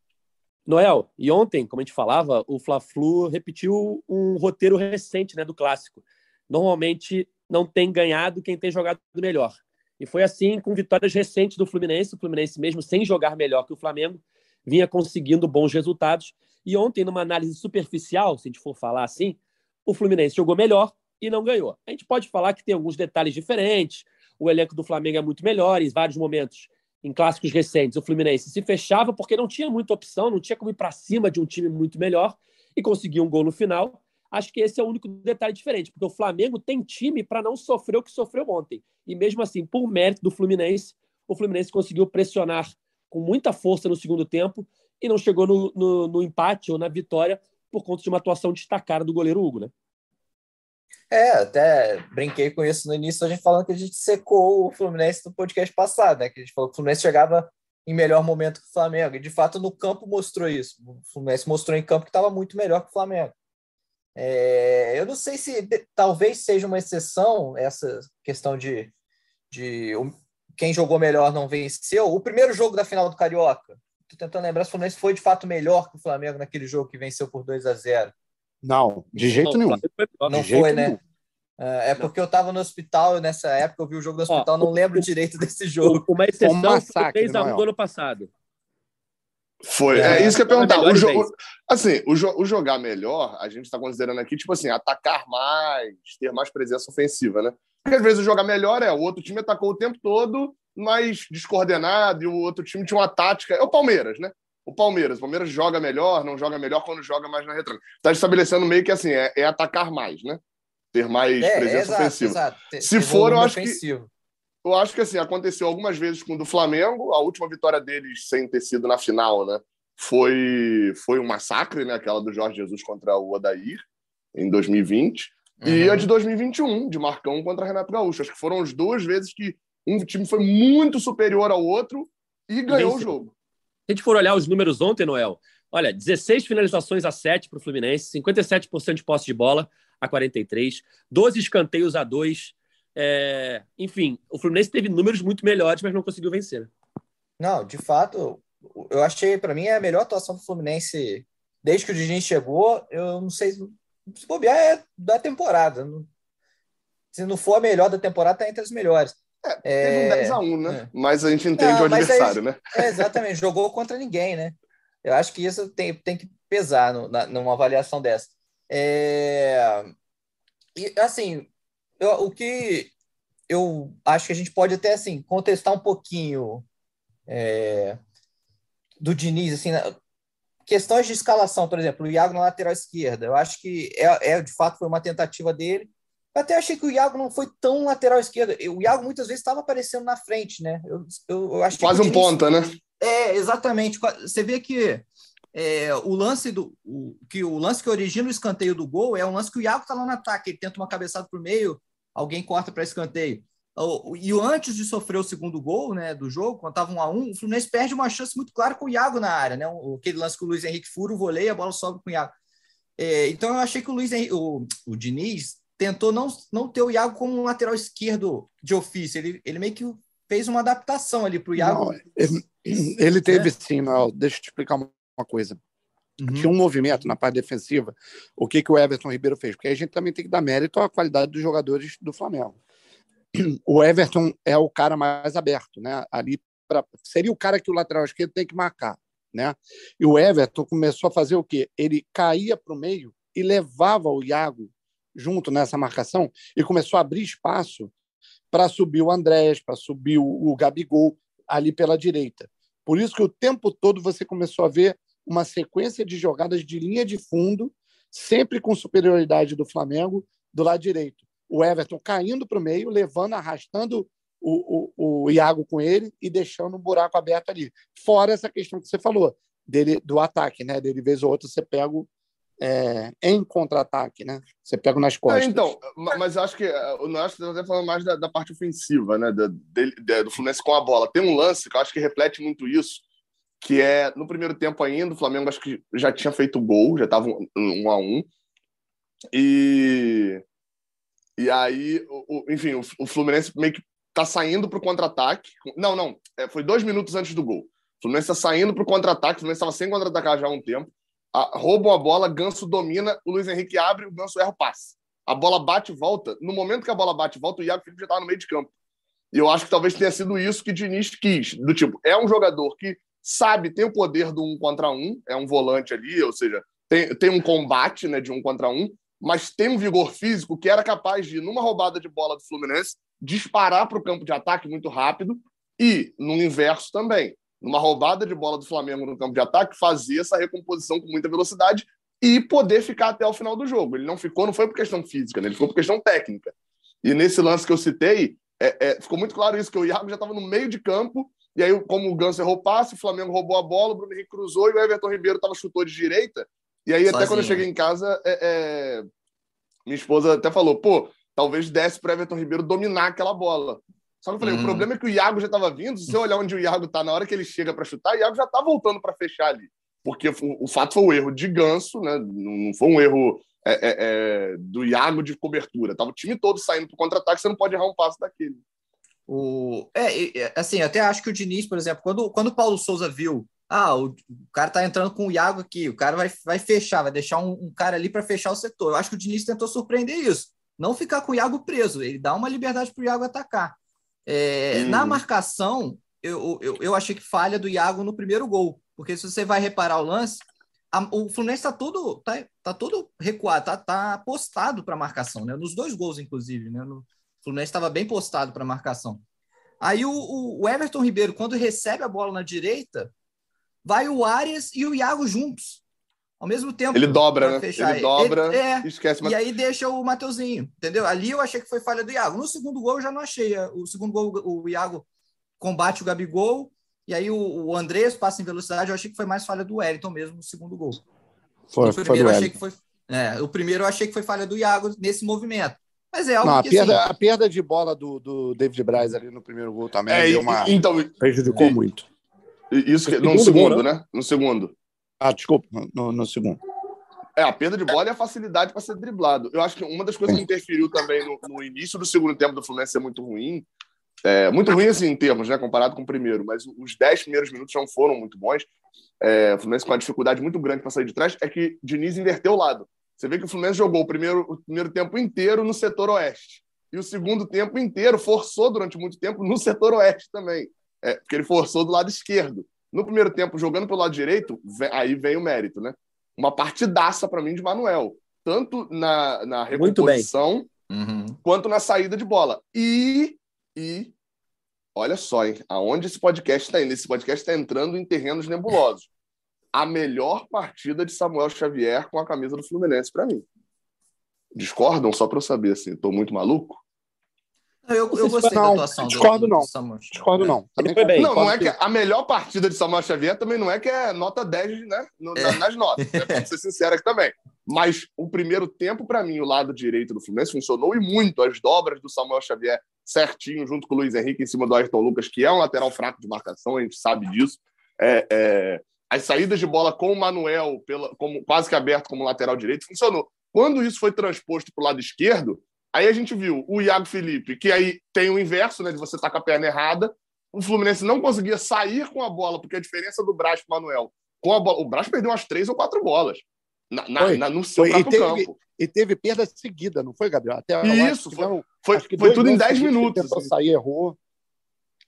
Noel, e ontem, como a gente falava, o Fla-Flu repetiu um roteiro recente né, do clássico. Normalmente não tem ganhado quem tem jogado melhor. E foi assim com vitórias recentes do Fluminense. O Fluminense, mesmo sem jogar melhor que o Flamengo, vinha conseguindo bons resultados. E ontem, numa análise superficial, se a gente for falar assim, o Fluminense jogou melhor e não ganhou. A gente pode falar que tem alguns detalhes diferentes, o elenco do Flamengo é muito melhor. Em vários momentos, em clássicos recentes, o Fluminense se fechava porque não tinha muita opção, não tinha como ir para cima de um time muito melhor e conseguiu um gol no final. Acho que esse é o único detalhe diferente, porque o Flamengo tem time para não sofrer o que sofreu ontem. E mesmo assim, por mérito do Fluminense, o Fluminense conseguiu pressionar com muita força no segundo tempo e não chegou no, no, no empate ou na vitória por conta de uma atuação destacada do goleiro Hugo, né? É, até brinquei com isso no início, a gente falando que a gente secou o Fluminense no podcast passado, né? Que a gente falou que o Fluminense chegava em melhor momento que o Flamengo. E de fato, no campo mostrou isso. O Fluminense mostrou em campo que estava muito melhor que o Flamengo. É, eu não sei se talvez seja uma exceção essa questão de, de quem jogou melhor não venceu. O primeiro jogo da final do Carioca, estou tentando lembrar se o Fluminense foi de fato melhor que o Flamengo naquele jogo que venceu por 2 a 0 não, de jeito não, nenhum. Não de foi, né? É, é porque eu estava no hospital nessa época, eu vi o jogo no hospital, Ó, não lembro o, direito desse jogo. Uma exceção um massacre, foi 3x1 do ano passado. Foi, é, é isso que eu ia perguntar. O jogo, assim, o, jo o, jogar melhor, a gente está considerando aqui, tipo assim, atacar mais, ter mais presença ofensiva, né? Porque às vezes o jogar melhor é o outro time atacou o tempo todo, mas descoordenado, e o outro time tinha uma tática. É o Palmeiras, né? O Palmeiras. O Palmeiras joga melhor, não joga melhor quando joga mais na retranca. Está estabelecendo meio que assim, é, é, atacar mais, né? Ter mais é, presença exato, ofensiva. Exato. Se for, eu acho ofensivo. que. Eu acho que assim, aconteceu algumas vezes com o do Flamengo, a última vitória deles sem ter sido na final, né? Foi, foi um massacre, né? Aquela do Jorge Jesus contra o Odair, em 2020. Uhum. E a de 2021, de Marcão contra Renato Gaúcho. Acho que foram as duas vezes que um time foi muito superior ao outro e ganhou o jogo. A gente for olhar os números ontem, Noel, olha, 16 finalizações a 7 para o Fluminense, 57% de posse de bola a 43, 12 escanteios a 2. É... Enfim, o Fluminense teve números muito melhores, mas não conseguiu vencer. Não, de fato, eu achei, para mim, é a melhor atuação do Fluminense desde que o Diniz chegou. Eu não sei se bobear é da temporada. Se não for a melhor da temporada, tá entre as melhores. É, teve um 10x1, né? É. Mas a gente entende Não, o adversário, aí, né? É, exatamente, jogou contra ninguém, né? Eu acho que isso tem, tem que pesar no, na, numa avaliação dessa. É... E, assim, eu, o que eu acho que a gente pode até, assim, contestar um pouquinho é, do Diniz, assim, questões de escalação, por exemplo, o Iago na lateral esquerda, eu acho que é, é de fato foi uma tentativa dele, eu até achei que o Iago não foi tão lateral esquerdo. O Iago muitas vezes estava aparecendo na frente, né? Eu, eu, eu achei Quase um ponta, né? É, exatamente. Você vê que é, o lance do o, que o lance que origina o escanteio do gol é um lance que o Iago está lá no ataque, ele tenta uma cabeçada por meio, alguém corta para escanteio. e antes de sofrer o segundo gol né, do jogo, quando estava um a um, o Fluminense perde uma chance muito clara com o Iago na área, né? Aquele lance que o Luiz Henrique fura o voleio, a bola sobe com o Iago. É, então eu achei que o Luiz Henrique, o, o Diniz tentou não, não ter o Iago como um lateral esquerdo de ofício. Ele, ele meio que fez uma adaptação ali para o Iago. Não, ele, ele, teve é. sim, não, deixa eu te explicar uma, uma coisa. Uhum. Tinha um movimento na parte defensiva. O que, que o Everton Ribeiro fez? Porque a gente também tem que dar mérito à qualidade dos jogadores do Flamengo o Everton é o cara mais aberto, né? Ali pra, seria o cara que o lateral esquerdo tem que marcar, né? E o Everton começou a fazer o quê? Ele caía para o meio e levava o Iago junto nessa marcação e começou a abrir espaço para subir o Andrés, para subir o, o Gabigol ali pela direita. Por isso que o tempo todo você começou a ver uma sequência de jogadas de linha de fundo, sempre com superioridade do Flamengo do lado direito o Everton caindo para o meio, levando, arrastando o, o, o Iago com ele e deixando um buraco aberto ali. Fora essa questão que você falou, dele do ataque, né? Dele, vez ou outra, você pega é, em contra-ataque, né? Você pega nas costas. É, então, mas acho que é, o nosso está até falando mais da, da, parte ofensiva, né? De, do Fluminense com a bola. Tem um lance que eu acho que reflete muito isso, que é no primeiro tempo ainda, o Flamengo acho que já tinha feito gol, já estava um, um a um. E e aí, o, o, enfim, o, o, Fluminense meio que tá saindo para o contra-ataque. Não, não, é, foi dois minutos antes do gol. O Fluminense está saindo para o contra-ataque, o Fluminense estava sem contra-atacar já há um tempo. Roubam a bola, Ganso domina, o Luiz Henrique abre, o Ganso erra o passe. A bola bate e volta. No momento que a bola bate e volta, o Iago Felipe já estava no meio de campo. E eu acho que talvez tenha sido isso que Diniz quis. Do tipo, é um jogador que sabe, tem o poder do um contra um, é um volante ali, ou seja, tem, tem um combate né, de um contra um, mas tem um vigor físico que era capaz de, numa roubada de bola do Fluminense, disparar para o campo de ataque muito rápido e, no inverso também, numa roubada de bola do Flamengo no campo de ataque, fazer essa recomposição com muita velocidade e poder ficar até o final do jogo. Ele não ficou, não foi por questão física, né? ele ficou por questão técnica. E nesse lance que eu citei, é, é, ficou muito claro isso, que o Iago já estava no meio de campo, e aí, como o Ganso errou passe, o Flamengo roubou a bola, o Bruno Henrique cruzou e o Everton Ribeiro estava chutou de direita, e aí, Sozinho. até quando eu cheguei em casa, é, é... minha esposa até falou: pô, talvez desse para Everton Ribeiro dominar aquela bola. Só que eu falei: o uhum. problema é que o Iago já estava vindo. Se você olhar onde o Iago tá na hora que ele chega para chutar, o Iago já tá voltando para fechar ali. Porque o, o, fato foi o erro de ganso, né? não foi um erro é, é, é, do Iago de cobertura. Tava o time todo saindo para contra-ataque, você não pode errar um passo daquele. O, é, assim, até acho que o Diniz, por exemplo, quando, quando o Paulo Souza viu ah, o, o, cara tá entrando com o Iago aqui, o cara vai, vai fechar, vai deixar um, um cara ali para fechar o setor. Eu acho que o Diniz tentou surpreender isso. Não ficar com o Iago preso, ele dá uma liberdade para o Iago atacar. É, hum. Na marcação, eu, eu, eu achei que falha do Iago no primeiro gol, porque se você vai reparar o lance, a, o Fluminense está todo, tá, tá todo recuado, tá, tá postado para marcação, né? Nos dois gols, inclusive, né? No, o Fluminense estava bem postado para marcação. Aí o, o, Everton Ribeiro, quando recebe a bola na direita, vai o Arias e o Iago juntos. Ao mesmo tempo. Ele dobra, né? Fechar. Ele dobra ele, é, esquece. E aí deixa o Mateuzinho, entendeu? Ali eu achei que foi falha do Iago. No segundo gol eu já não achei. O segundo gol, o Iago combate o Gabigol, e aí o, o Andrés passa em velocidade. Eu achei que foi mais falha do Wellington mesmo no segundo gol. Foi, o primeiro foi achei que foi. É, o primeiro eu achei que foi falha do Iago nesse movimento. Mas é algo não, a que, perda, assim, a perda de bola do, do David Braz ali no primeiro gol também é, uma, então, prejudicou e, muito. Isso que, no segundo, né? No segundo. Ah, desculpa, no, no segundo. É, a perda de bola e a facilidade para ser driblado. Eu acho que uma das coisas que interferiu também no, no início do segundo tempo do Fluminense ser muito ruim, é, muito ruim assim em termos, né, comparado com o primeiro, mas os dez primeiros minutos não foram muito bons. É, o Fluminense com uma dificuldade muito grande para sair de trás, é que Diniz inverteu o lado. Você vê que o Fluminense jogou o primeiro, o primeiro tempo inteiro no setor oeste. E o segundo tempo inteiro forçou durante muito tempo no setor oeste também é, porque ele forçou do lado esquerdo. No primeiro tempo, jogando pelo lado direito, aí vem o mérito, né? Uma partidaça para mim de Manuel, tanto na, na reposição uhum. quanto na saída de bola. E, e olha só, hein, aonde esse podcast está indo? Esse podcast está entrando em terrenos nebulosos. A melhor partida de Samuel Xavier com a camisa do Fluminense para mim. Discordam só para eu saber assim, estou muito maluco? Eu, eu gostei não, da atuação discordo do, não. Do discordo não. Também foi bem. Não, não é que a melhor partida de Samuel Xavier também não é que é nota 10 né, no, é. nas notas. Né, pra *laughs* ser sincero aqui também. Mas o primeiro tempo, para mim, o lado direito do Fluminense funcionou e muito. As dobras do Samuel Xavier certinho, junto com o Luiz Henrique em cima do Ayrton Lucas, que é um lateral fraco de marcação, a gente sabe disso. É, é... As saídas de bola com o Manuel, pela, como, quase que aberto como lateral direito, funcionou. Quando isso foi transposto para o lado esquerdo, aí a gente viu o Iago Felipe, que aí tem o inverso, né, de você estar tá com a perna errada. O Fluminense não conseguia sair com a bola, porque a diferença do Braz para o Manuel, com a bola, o Braz perdeu umas três ou quatro bolas na, na, na no seu próprio e teve, campo. E teve perda seguida, não foi, Gabriel? Até isso, foi, foi, foi tudo em 10 minutos. Tentou sair, errou.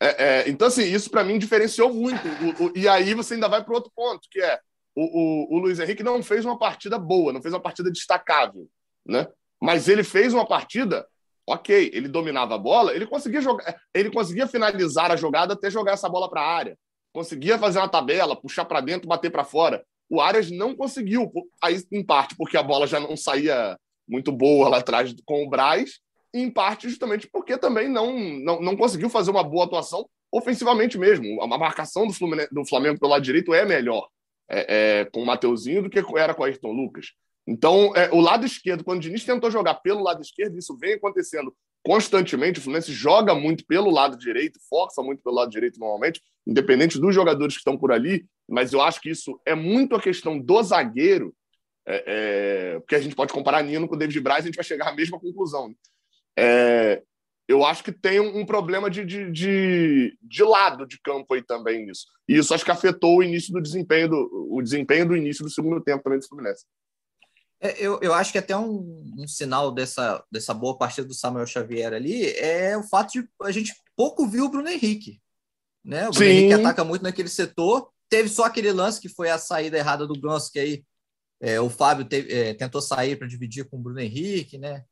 É, é, então, assim, isso para mim diferenciou muito. O, o, e aí você ainda vai para outro ponto, que é o, o, Luiz Henrique não fez uma partida boa, não fez uma partida destacável, né? Mas ele fez uma partida, ok, ele dominava a bola, ele conseguia jogar, ele conseguia finalizar a jogada até jogar essa bola para a área, conseguia fazer uma tabela, puxar para dentro, bater para fora. O Arias não conseguiu, aí em parte porque a bola já não saía muito boa lá atrás com o Braz, e em parte justamente porque também não, não, não conseguiu fazer uma boa atuação ofensivamente mesmo. A marcação do, Fluminense, do Flamengo pelo lado direito é melhor é, é, com o Mateuzinho do que era com o Ayrton Lucas. Então, é, o lado esquerdo, quando o Diniz tentou jogar pelo lado esquerdo, isso vem acontecendo constantemente. O Fluminense joga muito pelo lado direito, força muito pelo lado direito normalmente, independente dos jogadores que estão por ali. Mas eu acho que isso é muito a questão do zagueiro, é, é, porque a gente pode comparar Nino com o David Braz, a gente vai chegar à mesma conclusão. É, eu acho que tem um, um problema de, de, de, de, lado de campo aí também nisso. E isso acho que afetou o início do desempenho do, o desempenho do início do segundo tempo também do Fluminense. É, eu, eu acho que até um, um, sinal dessa, dessa boa partida do Samuel Xavier ali é o fato de a gente pouco viu o Bruno Henrique. Né? O Bruno Sim. Henrique ataca muito naquele setor. Teve só aquele lance que foi a saída errada do Ganso, que aí é, o Fábio teve, é, tentou sair para dividir com o Bruno Henrique, né?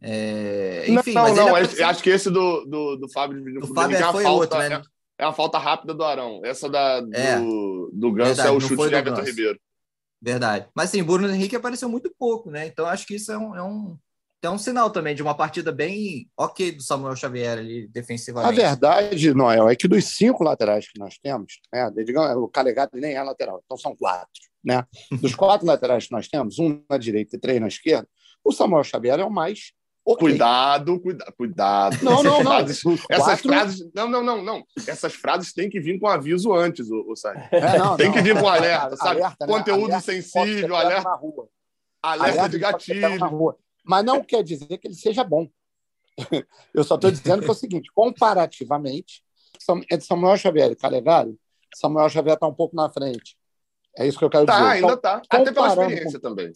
É, enfim, não, não, não acho que esse do, do, do Fábio dividiu com o Bruno Henrique é, foi falta, outro, né? é, é uma falta rápida do Arão. Essa da, do, é, do Ganso verdade, é o chute de Everton Ribeiro. Verdade. Mas sim, Bruno Henrique apareceu muito pouco, né? Então acho que isso é um, é um, é um sinal também de uma partida bem ok do Samuel Xavier ali defensivamente. A verdade, Noel, é que dos cinco laterais que nós temos, né, digamos, o Calegado nem é lateral, então são quatro. Né? *laughs* Dos quatro laterais que nós temos, um na direita e três na esquerda, o Samuel Xavier é o mais Okay. Cuidado, cuida, cuidado. Não, não, não. Frases, essas quatro... frases. Não, não, não, não. Essas frases têm que vir com aviso antes, o, o Sai. É, não, tem não, que vir com alerta, sabe? Alerta, né? Conteúdo alerta, sensível, alerta. Na rua. Alerta, alerta de gatilho. Mas não quer dizer que ele seja bom. *laughs* Eu só estou dizendo que é o seguinte: comparativamente, entre Samuel Xavier e Calegari, Samuel Xavier está um pouco na frente. É isso que eu quero tá, dizer. Ainda está. Até pela experiência com... também.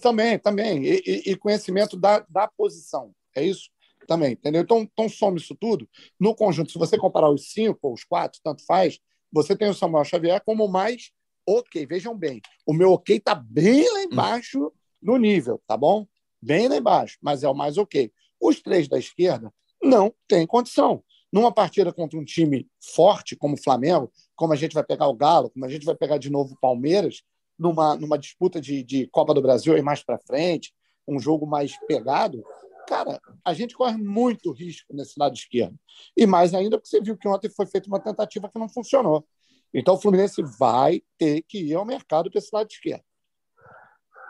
Também, também. E, e, e, conhecimento da, da posição. É isso também, entendeu? Então, então, some isso tudo. No conjunto, se você comparar os cinco ou os quatro, tanto faz, você tem o Samuel Xavier como mais ok. Vejam bem, o meu ok está bem lá embaixo hum. no nível, tá bom? Bem lá embaixo, mas é o mais ok. Os três da esquerda não tem condição. Numa partida contra um time forte como o Flamengo, como a gente vai pegar o Galo, como a gente vai pegar de novo o Palmeiras, numa, numa disputa de, de Copa do Brasil e mais para frente, um jogo mais pegado, cara, a gente corre muito risco nesse lado esquerdo. E mais ainda porque você viu que ontem foi feita uma tentativa que não funcionou. Então o Fluminense vai ter que ir ao mercado para esse lado esquerdo.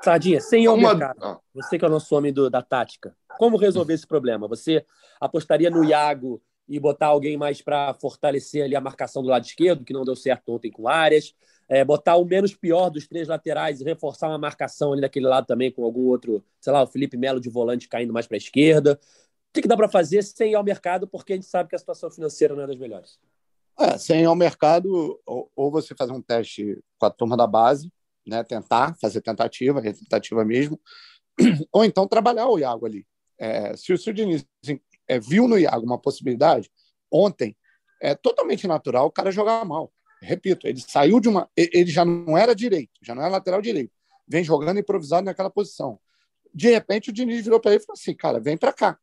Sardinha, sem ir ao uma... mercado, ah. você que é o nosso homem do, da tática, como resolver esse problema? Você apostaria no Iago e botar alguém mais para fortalecer ali a marcação do lado esquerdo, que não deu certo ontem com áreas? É, botar o menos pior dos três laterais e reforçar uma marcação ali daquele lado também com algum outro, sei lá, o Felipe Melo de volante caindo mais para a esquerda. O que, que dá para fazer sem ir ao mercado, porque a gente sabe que a situação financeira não é das melhores? É, sem ir ao mercado, ou, ou, você fazer um teste com a turma da base, né, tentar fazer tentativa, tentativa mesmo, *clears throat* ou então trabalhar o Iago ali. É, se, o Diniz é, viu no Iago uma possibilidade, ontem, é totalmente natural o cara jogar mal repito, ele saiu de uma. Ele já não era direito, já não era lateral direito. Vem jogando improvisado naquela posição. De repente, o Diniz virou para ele e falou assim: cara, vem para cá.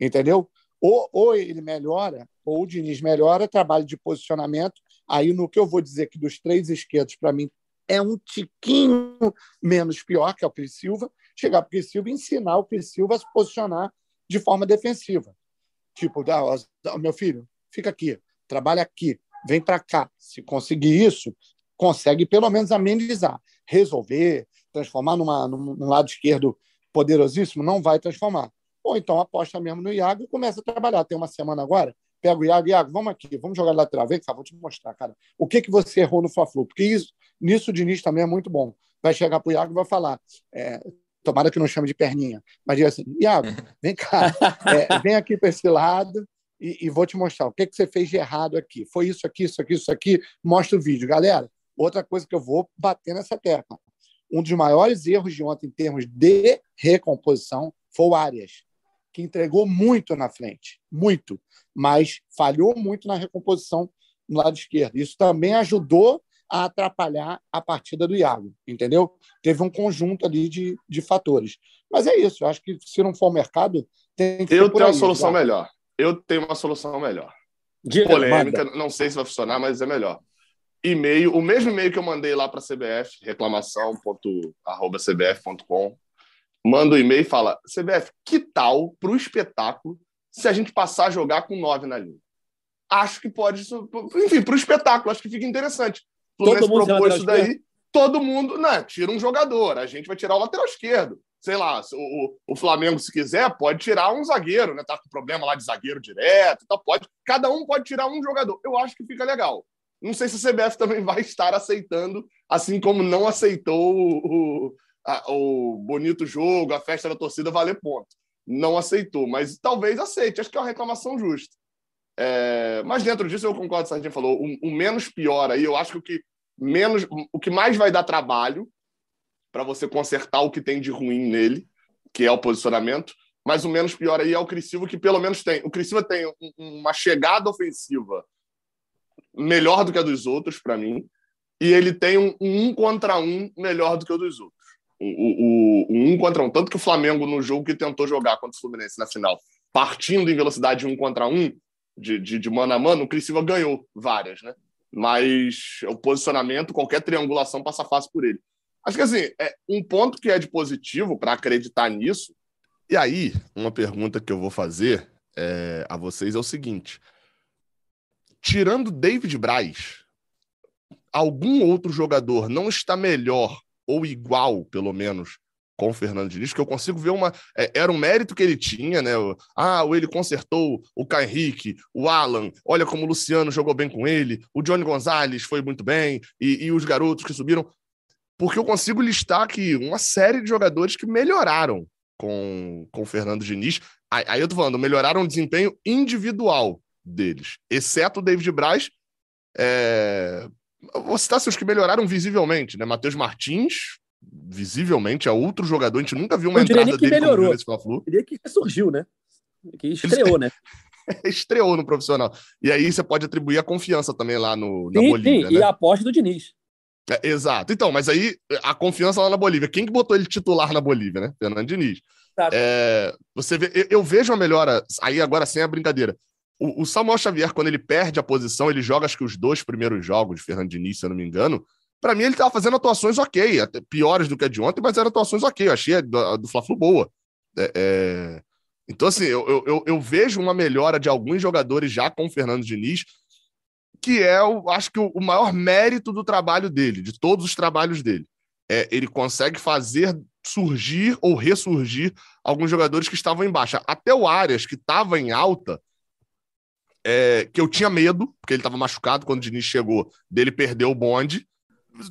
Entendeu? Ou, ou ele melhora, ou o Diniz melhora, trabalho de posicionamento. Aí, no que eu vou dizer que dos três esquerdos, para mim, é um tiquinho menos pior, que é o Cris Silva. Chegar para o Silva e ensinar o Cris Silva a se posicionar de forma defensiva. Tipo, ah, meu filho, fica aqui, trabalha aqui, vem para cá. Se conseguir isso, consegue pelo menos amenizar, resolver, transformar numa, num, num lado esquerdo poderosíssimo? Não vai transformar. Ou então aposta mesmo no Iago e começa a trabalhar. Tem uma semana agora, pega o Iago, Iago, vamos aqui, vamos jogar lateral. Vem cá, vou te mostrar, cara. O que, que você errou no Fla-Flu? Porque isso, nisso o Diniz também é muito bom. Vai chegar para o Iago e vai falar. É, tomara que não chame de perninha, mas diga assim: Iago, *laughs* vem cá, é, vem aqui para esse lado e, e, vou te mostrar o que, que você fez de errado aqui. Foi isso aqui, isso aqui, isso aqui. Mostra o vídeo. Galera, outra coisa que eu vou bater nessa tecla. Um dos maiores erros de ontem em termos de recomposição foi o Arias, que entregou muito na frente, muito, mas falhou muito na recomposição no lado esquerdo. Isso também ajudou a atrapalhar a partida do Iago, entendeu? Teve um conjunto ali de, de fatores. Mas é isso, eu acho que se não for o mercado, tem que Eu tenho uma solução melhor. Eu tenho uma solução melhor. Diga, Polêmica, manda. não sei se vai funcionar, mas é melhor. E-mail, o mesmo e-mail que eu mandei lá para a CBF, reclamação.cbf.com. Manda o um e-mail e fala: CBF, que tal para o espetáculo se a gente passar a jogar com nove na linha? Acho que pode. Enfim, para o espetáculo, acho que fica interessante. O Fluminense propôs isso daí. Todo mundo, né? Tira um jogador. A gente vai tirar o lateral esquerdo sei lá, o, o Flamengo, se quiser, pode tirar um zagueiro, né? Tá com problema lá de zagueiro direto, então pode. Cada um pode tirar um jogador. Eu acho que fica legal. Não sei se a CBF também *laughs* vai estar aceitando, assim como não aceitou o, a, o bonito jogo, a festa da torcida valer ponto. Não aceitou, mas talvez aceite. Acho que é uma reclamação justa. É, mas dentro disso, eu concordo com o Sardinha falou. O, o menos pior aí, eu acho que o que menos, o que mais vai dar trabalho para você consertar o que tem de ruim nele, que é o posicionamento. Mas o menos pior aí é o Criciúma, que pelo menos tem. O Criciúma tem uma chegada ofensiva melhor do que a dos outros, para mim, e ele tem um, um contra um melhor do que o dos outros. O, o, o, um contra um. Tanto que o Flamengo, no jogo que tentou jogar contra o Fluminense na final, partindo em velocidade um contra um, de, de, de mano a mano, o Criciúma ganhou várias, né? Mas o posicionamento, qualquer triangulação passa fácil por ele. Acho que assim, é um ponto que é de positivo para acreditar nisso. E aí, uma pergunta que eu vou fazer é, a vocês é o seguinte: tirando David Braz, algum outro jogador não está melhor ou igual, pelo menos, com o Fernando Diniz, que eu consigo ver uma. É, era um mérito que ele tinha, né? Ah, ele consertou o Caio Henrique, o Alan, olha como o Luciano jogou bem com ele, o Johnny Gonzalez foi muito bem, e, e os garotos que subiram porque eu consigo listar aqui uma série de jogadores que melhoraram com, com o Fernando Diniz. Aí, aí eu tô falando, melhoraram o desempenho individual deles, exceto o David Braz. É... Vou citar os que melhoraram visivelmente, né? Matheus Martins, visivelmente, é outro jogador. A gente nunca viu uma eu entrada dele melhorou. nesse Fla-Flu. Diria que surgiu, né? Que estreou, né? *laughs* estreou no profissional. E aí você pode atribuir a confiança também lá no, na sim, Bolívia. Sim, né? e a aposta do Diniz. É, exato. Então, mas aí a confiança lá na Bolívia. Quem que botou ele titular na Bolívia, né? Fernando Diniz. É, você vê, eu, eu, vejo uma melhora, aí agora sem a brincadeira. O, o, Samuel Xavier, quando ele perde a posição, ele joga acho que os dois primeiros jogos de Fernando Diniz, se eu não me engano. Para mim, ele estava fazendo atuações ok, até piores do que a de ontem, mas eram atuações ok. Eu achei a do, a do Fla-Flu boa. É, é... Então, assim, eu, eu, eu, vejo uma melhora de alguns jogadores já com o Fernando Diniz que é, o, acho que, o, maior mérito do trabalho dele, de todos os trabalhos dele. É, ele consegue fazer surgir ou ressurgir alguns jogadores que estavam em baixa. Até o Arias, que estava em alta, é, que eu tinha medo, porque ele estava machucado quando o Diniz chegou, dele perder o bonde,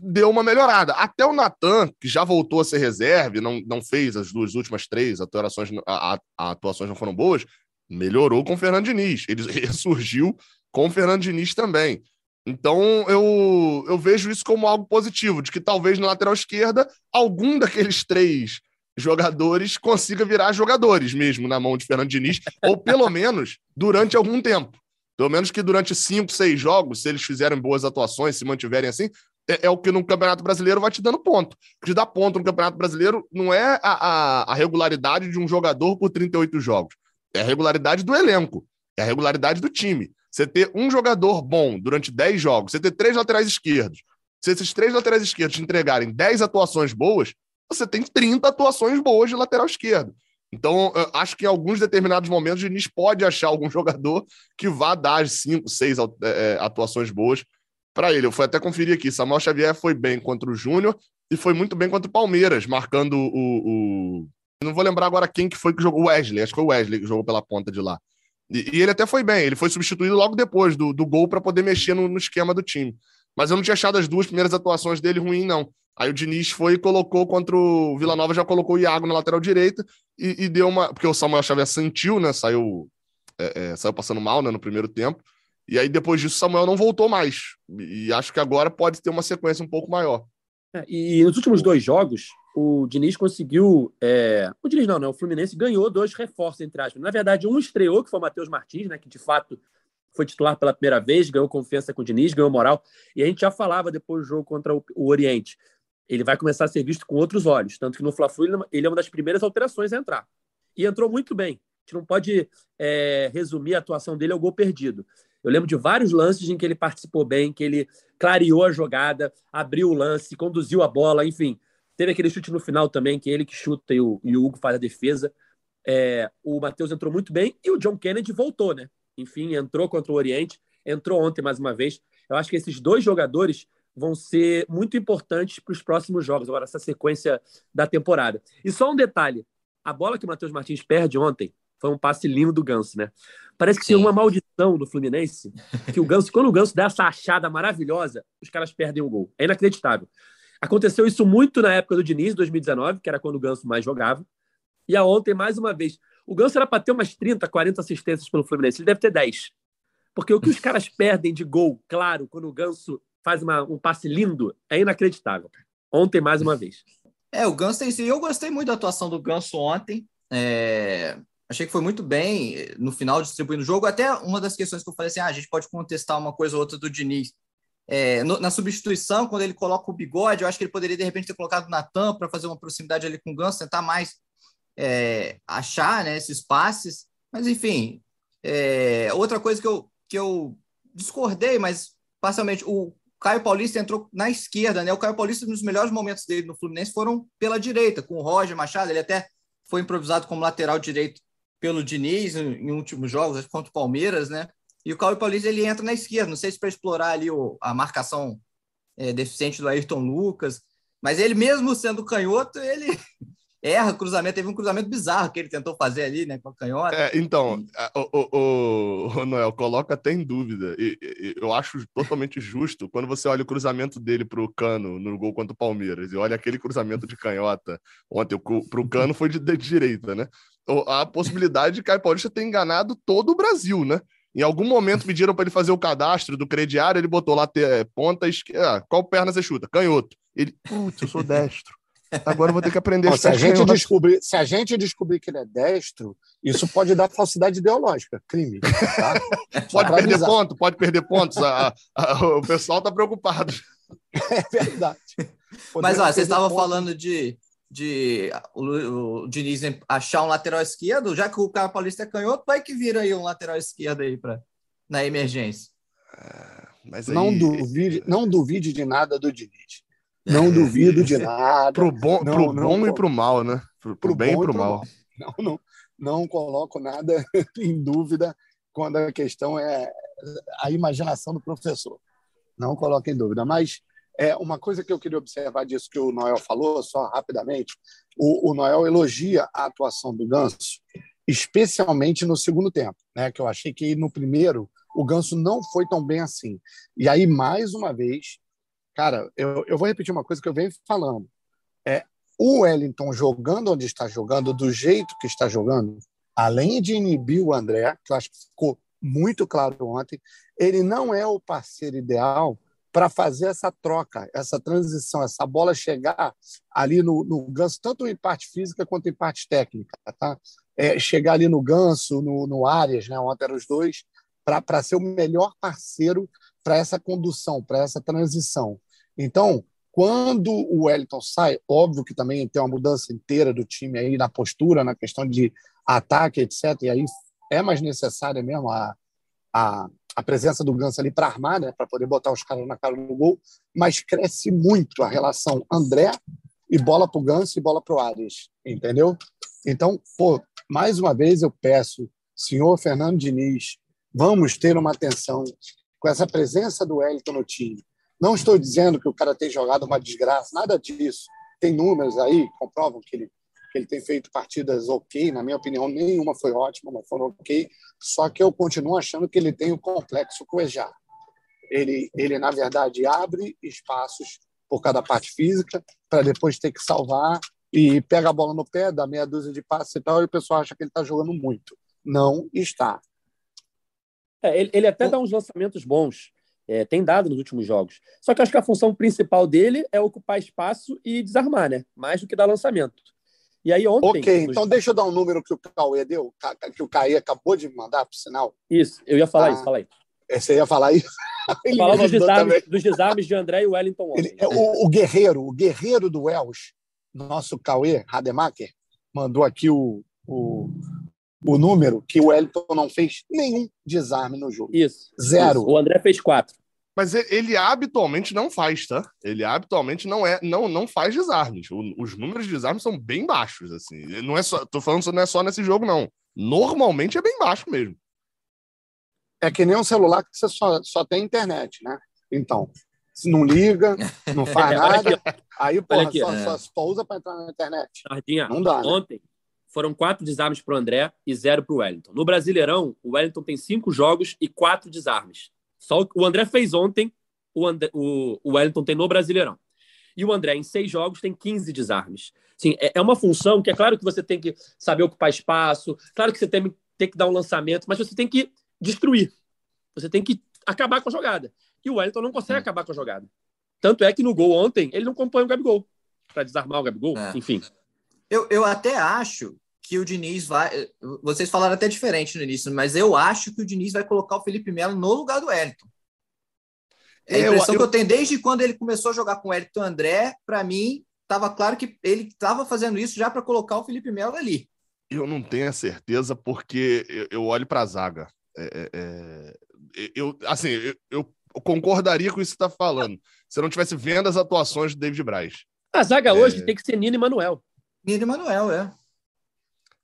deu uma melhorada. Até o Natan, que já voltou a ser reserva, não, não fez as duas últimas três atuações, a, a, atuações não foram boas, melhorou com o Fernando Diniz. Ele *laughs* ressurgiu com o Fernando Diniz também. Então eu, eu vejo isso como algo positivo, de que talvez na lateral esquerda algum daqueles três jogadores consiga virar jogadores mesmo na mão de Fernando Diniz, *laughs* ou pelo menos durante algum tempo. Pelo menos que durante cinco, seis jogos, se eles fizerem boas atuações, se mantiverem assim, é, é o que no Campeonato Brasileiro vai te dando ponto. O que te dá ponto no Campeonato Brasileiro não é a, a, a regularidade de um jogador por 38 jogos, é a regularidade do elenco, é a regularidade do time. Você ter um jogador bom durante 10 jogos, você ter três laterais esquerdos, se esses três laterais esquerdos entregarem 10 atuações boas, você tem 30 atuações boas de lateral esquerdo. Então, acho que em alguns determinados momentos, o Diniz pode achar algum *laughs* jogador que vá dar cinco, seis é, atuações boas para ele. Eu fui até conferir aqui. Samuel Xavier foi bem contra o Júnior, e foi muito bem contra o Palmeiras, marcando o, o... Não vou lembrar agora quem que foi que jogou. O Wesley, acho que foi o Wesley que jogou pela ponta de lá. E, ele até foi bem, ele foi substituído logo depois do, do gol para poder mexer no, no, esquema do time. Mas eu não tinha achado as duas primeiras atuações dele ruim, não. Aí o Diniz foi e colocou contra o Vila Nova, já colocou o Iago na lateral direita e, e deu uma. Porque o Samuel Xavier sentiu, né? Saiu, é, é, saiu passando mal né, no primeiro tempo. E aí, depois disso, o Samuel não voltou mais. E acho que agora pode ter uma sequência um pouco maior. É, e nos últimos dois jogos, o Diniz conseguiu. É... O Diniz não, né? O Fluminense ganhou dois reforços, entre aspas. Na verdade, um estreou, que foi o Matheus Martins, né? Que de fato foi titular pela primeira vez, ganhou confiança com o Diniz, ganhou moral. E a gente já falava depois do jogo contra o, Oriente. Ele vai começar a ser visto com outros olhos. Tanto que no Fla-Flu ele é uma das primeiras alterações a entrar. E entrou muito bem. A gente não pode é, resumir a atuação dele ao gol perdido. Eu lembro de vários lances em que ele participou bem, que ele clareou a jogada, abriu o lance, conduziu a bola, enfim. Teve aquele chute no final também, que é ele que chuta e o, e o Hugo faz a defesa. É, o Matheus entrou muito bem e o John Kennedy voltou, né? Enfim, entrou contra o Oriente, entrou ontem mais uma vez. Eu acho que esses dois jogadores vão ser muito importantes para os próximos jogos, agora, essa sequência da temporada. E só um detalhe: a bola que o Matheus Martins perde ontem foi um passe lindo do Ganso, né? Parece que Sim. tem uma maldição no Fluminense, que o Ganso, quando o Ganso dá essa achada maravilhosa, os caras perdem o gol. É inacreditável. Aconteceu isso muito na época do Diniz, 2019, que era quando o Ganso mais jogava. E a ontem, mais uma vez. O Ganso era para ter umas 30, 40 assistências pelo Fluminense. Ele deve ter 10. Porque o que os caras perdem de gol, claro, quando o Ganso faz uma, um passe lindo, é inacreditável. Ontem, mais uma vez. É, o Ganso tem Eu gostei muito da atuação do Ganso ontem. É... Achei que foi muito bem eh, no final distribuindo o jogo. Até uma das questões que eu falei assim: ah, a gente pode contestar uma coisa ou outra do Diniz. É, no, na substituição, quando ele coloca o bigode, eu acho que ele poderia de repente ter colocado na tampa para fazer uma proximidade ali com o Ganso, tentar mais é, achar né, esses passes. Mas enfim, é, outra coisa que eu, que eu discordei, mas parcialmente, o Caio Paulista entrou na esquerda, né? O Caio Paulista, nos melhores momentos dele no Fluminense, foram pela direita, com o Roger Machado. Ele até foi improvisado como lateral direito pelo Diniz em, em últimos jogos, contra o Palmeiras, né? E o Cauê Paulista ele entra na esquerda, não sei se para explorar ali o, a marcação é, deficiente do Ayrton Lucas, mas ele mesmo sendo canhoto, ele *laughs* erra cruzamento. Teve um cruzamento bizarro que ele tentou fazer ali, né, com a canhota. É, então, o, o, o, Noel, coloca até em dúvida. E, e, eu acho totalmente justo quando você olha o cruzamento dele para o Cano no gol contra o Palmeiras e olha aquele cruzamento de canhota ontem para o Cano foi de, de direita, né? a possibilidade de Caio Paulista ter enganado todo o Brasil, né? Em algum momento pediram para ele fazer o cadastro do crediário, ele botou lá ter, é, ponta esquerda. Ah, qual perna você chuta? Canhoto. Ele, putz, eu sou destro. Agora eu vou ter que aprender Bom, se a gente descobrir Se a gente descobrir que ele é destro, isso pode dar falsidade ideológica, crime. Tá? *laughs* pode perder ponto, pode perder pontos. A, a, o pessoal está preocupado. *laughs* É verdade. Mas olha, você estava falando de de o, o Diniz achar um lateral esquerdo, já que o cara paulista é canhoto, vai que vira aí um lateral esquerdo aí para na emergência. É, mas aí... não duvide, não duvide de nada do Diniz. Não duvido de nada. pro bom, não, pro não, bom e pro mal, né? Pro, pro, pro bem e pro, mal. mal. Não, não, não coloco nada *laughs* em dúvida quando a questão é a imaginação do professor. Não coloco em dúvida, mas é, uma coisa que eu queria observar disso que o Noel falou, só rapidamente, o, o Noel elogia a atuação do Ganso, especialmente no segundo tempo, né? que eu achei que no primeiro o Ganso não foi tão bem assim. E aí, mais uma vez, cara, eu, eu vou repetir uma coisa que eu venho falando. É, o Wellington jogando onde está jogando, do jeito que está jogando, além de inibir o André, que eu acho que ficou muito claro ontem, ele não é o parceiro ideal para fazer essa troca, essa transição, essa bola chegar ali no, no ganso, tanto em parte física quanto em parte técnica. Tá? É, chegar ali no ganso, no, no Arias, né? ontem eram os dois, para ser o melhor parceiro para essa condução, para essa transição. Então, quando o Wellington sai, óbvio que também tem uma mudança inteira do time aí na postura, na questão de ataque, etc. E aí é mais necessária mesmo a, a, a presença do Ganso ali para armar, né, para poder botar os caras na cara do gol, mas cresce muito a relação André e bola para o Ganso e bola para o Ares, entendeu? Então, pô, mais uma vez eu peço, senhor Fernando Diniz, vamos ter uma atenção com essa presença do Wellington no time Não estou dizendo que o cara tem jogado uma desgraça, nada disso. Tem números aí que comprovam que ele, ele tem feito partidas ok. Na minha opinião, nenhuma foi ótima, mas foram ok. Só que eu continuo achando que ele tem o complexo Cuejá. Ele, ele, na verdade, abre espaços por cada parte física para depois ter que salvar e pega a bola no pé, dá meia dúzia de passes e tal, e o pessoal acha que ele está jogando muito. Não está. É, ele, ele, até dá uns lançamentos bons, é, tem dado nos últimos jogos. Só que acho que a função principal dele é ocupar espaço e desarmar, né? Mais do que dar lançamento. E aí ontem. Ok, então deixa eu dar um número que o Cauê deu, que o Caí acabou de mandar, por sinal. Isso, eu ia falar ah, isso, fala aí. É, você ia falar isso? *laughs* Falar dos desarmes, dos desarmes de André e Wellington Ele, é o, o, guerreiro, o guerreiro do Welsh, nosso Cauê Rademacher, mandou aqui o, o, o número que o Wellington não fez nenhum desarme no jogo. Isso. Zero. Isso. O André fez quatro. Mas ele habitualmente não faz, tá? Ele habitualmente não é, não, não faz desarmes. os números de desarmes são bem baixos, assim. Não é só, tô falando não é só nesse jogo, não. Normalmente é bem baixo mesmo. É que nem um celular que você só, só tem internet, né? Então, se não liga, não faz *laughs* nada, aí, porra, aqui, só, é. só, só, usa para entrar na internet. Sardinha, não dá. Né? Ontem foram quatro desarmes para o André e zero para o Wellington. No Brasileirão, o Wellington tem cinco jogos e quatro desarmes. Só o André fez ontem, o, André, o, o Wellington tem no Brasileirão. E o André, em seis jogos, tem 15 desarmes. Sim, é, é uma função que é claro que você tem que saber ocupar espaço, claro que você tem, tem que dar um lançamento, mas você tem que destruir. Você tem que acabar com a jogada. E o Wellington não consegue é. acabar com a jogada. Tanto é que no gol ontem, ele não compõe o Gabigol para desarmar o Gabigol, é. enfim. Eu, eu até acho que o Diniz vai. Vocês falaram até diferente no início, mas eu acho que o Diniz vai colocar o Felipe Melo no lugar do Wellington. É a impressão eu, eu... que eu tenho desde quando ele começou a jogar com o Wellington André, para mim, estava claro que ele estava fazendo isso já para colocar o Felipe Melo ali. Eu não tenho a certeza, porque eu, eu olho para a zaga. É, é, é eu, assim, eu, eu concordaria com isso que você está falando. Se eu não tivesse vendo as atuações do David Braz. A zaga é... hoje tem que ser Nino e Manuel. Nino e Manuel, é.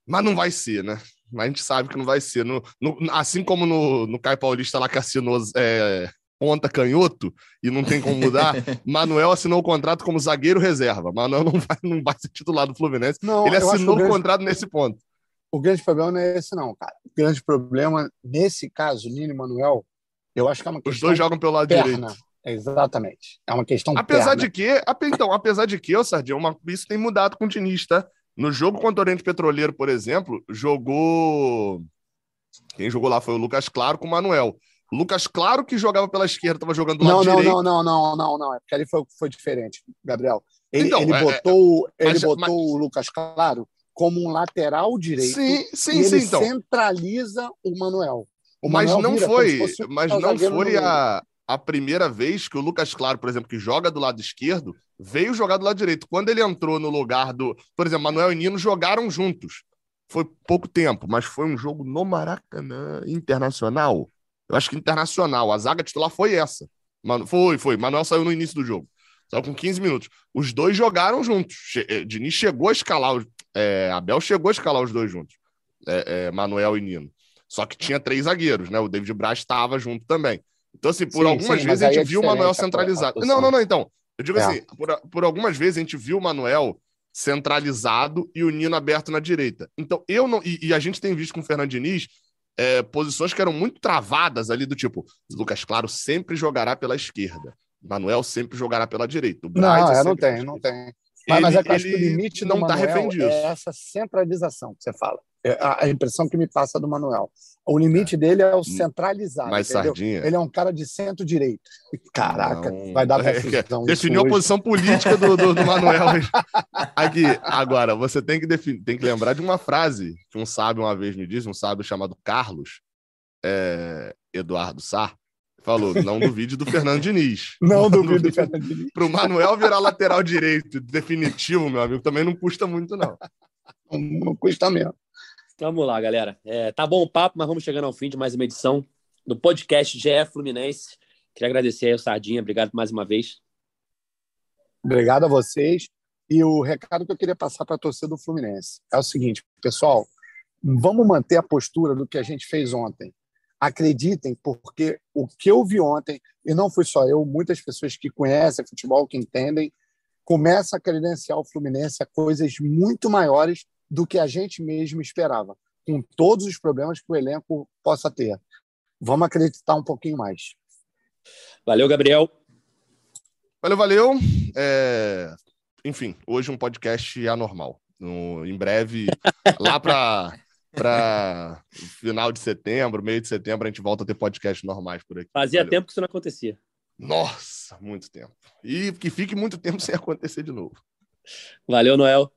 Mas não vai ser, né? Mas a gente sabe que não vai ser. No, no, assim como no, no Caio Paulista lá que assinou é, ponta canhoto e não tem como mudar, *laughs* Manuel assinou o contrato como zagueiro reserva. Manuel não vai, não vai ser titular do Fluminense. Não, Ele assinou o, grande... contrato nesse ponto. O grande problema não é esse, não, cara. O grande problema, nesse caso, Nino e Manuel, eu acho que é uma questão. Os dois jogam pelo lado perna. direito. Exatamente. É uma questão. Apesar perna. de que, então, apesar de que, ô Sardinha, uma, isso tem mudado com o Diniz, tá? No jogo contra o Oriente Petroleiro, por exemplo, jogou. Quem jogou lá foi o Lucas Claro com o Manuel. O Lucas Claro, que jogava pela esquerda, estava jogando do lado não, não, direito. Não, não, não, não, não. É porque ali foi, foi diferente, Gabriel. Ele, então, ele é, botou, é, ele mas, botou mas... o Lucas Claro como um lateral direito. Sim, sim, e ele sim. Então. centraliza o Manuel. O mas Manuel não foi, mas não foi a, a primeira vez que o Lucas Claro, por exemplo, que joga do lado esquerdo, veio jogar do lado direito. Quando ele entrou no lugar do. Por exemplo, Manuel e Nino jogaram juntos. Foi pouco tempo, mas foi um jogo no Maracanã internacional. Eu acho que internacional. A zaga titular foi essa. Mano, foi, foi. Manuel saiu no início do jogo. Saiu com 15 minutos. Os dois jogaram juntos. Che eh, Diniz chegou a escalar os, é, Abel chegou a escalar os dois juntos, é, é, Manuel e Nino. Só que tinha três zagueiros, né? O David Braz estava junto também. Então, assim, por sim, algumas sim, vezes a gente é viu o Manuel centralizado. não, não, não, então. Eu digo é. assim, por, por algumas vezes a gente viu o Manuel centralizado e o Nino aberto na direita. Então, eu não. E, e a gente tem visto com o Fernando Diniz é, posições que eram muito travadas ali, do tipo, Lucas Claro sempre jogará pela esquerda. Manuel sempre jogará pela direita. Não, é, não tem, não tem. Mas, mas é que que o limite não está refém disso. é essa centralização que você fala. É a, a impressão que me passa do Manuel. O limite é. dele é o centralizado. Mas sardinha. Ele é um cara de centro-direito. Caraca, não. vai dar confusão. Definiu a posição política do, do, do Manuel. Aqui, agora, você tem que, definir, tem que lembrar de uma frase que um sábio uma vez me disse, um sábio chamado Carlos é, Eduardo Sá, Falou, não duvide do Fernando Diniz. *laughs* Não duvide do Fernando Diniz. Para o Manuel virar lateral direito definitivo, meu amigo, também não custa muito, não. Não custa mesmo. Vamos lá, galera. É, tá bom o papo, mas vamos chegando ao fim de mais uma edição do podcast GE Fluminense. Queria agradecer aí o Sardinha, obrigado mais uma vez. Obrigado a vocês. E o recado que eu queria passar para a torcida do Fluminense é o seguinte, pessoal, vamos manter a postura do que a gente fez ontem acreditem, porque o que eu vi ontem, e não fui só eu, muitas pessoas que conhecem futebol, que entendem, começa a credenciar o Fluminense a coisas muito maiores do que a gente mesmo esperava, com todos os problemas que o elenco possa ter. Vamos acreditar um pouquinho mais. Valeu, Gabriel. Valeu, valeu. É... Enfim, hoje um podcast anormal. No... Em breve, *laughs* lá para para final de setembro, meio de setembro, a gente volta a ter podcasts normais por aqui. Fazia Valeu. tempo que isso não acontecia. Nossa, muito tempo. E que fique muito tempo *laughs* sem acontecer de novo. Valeu, Noel.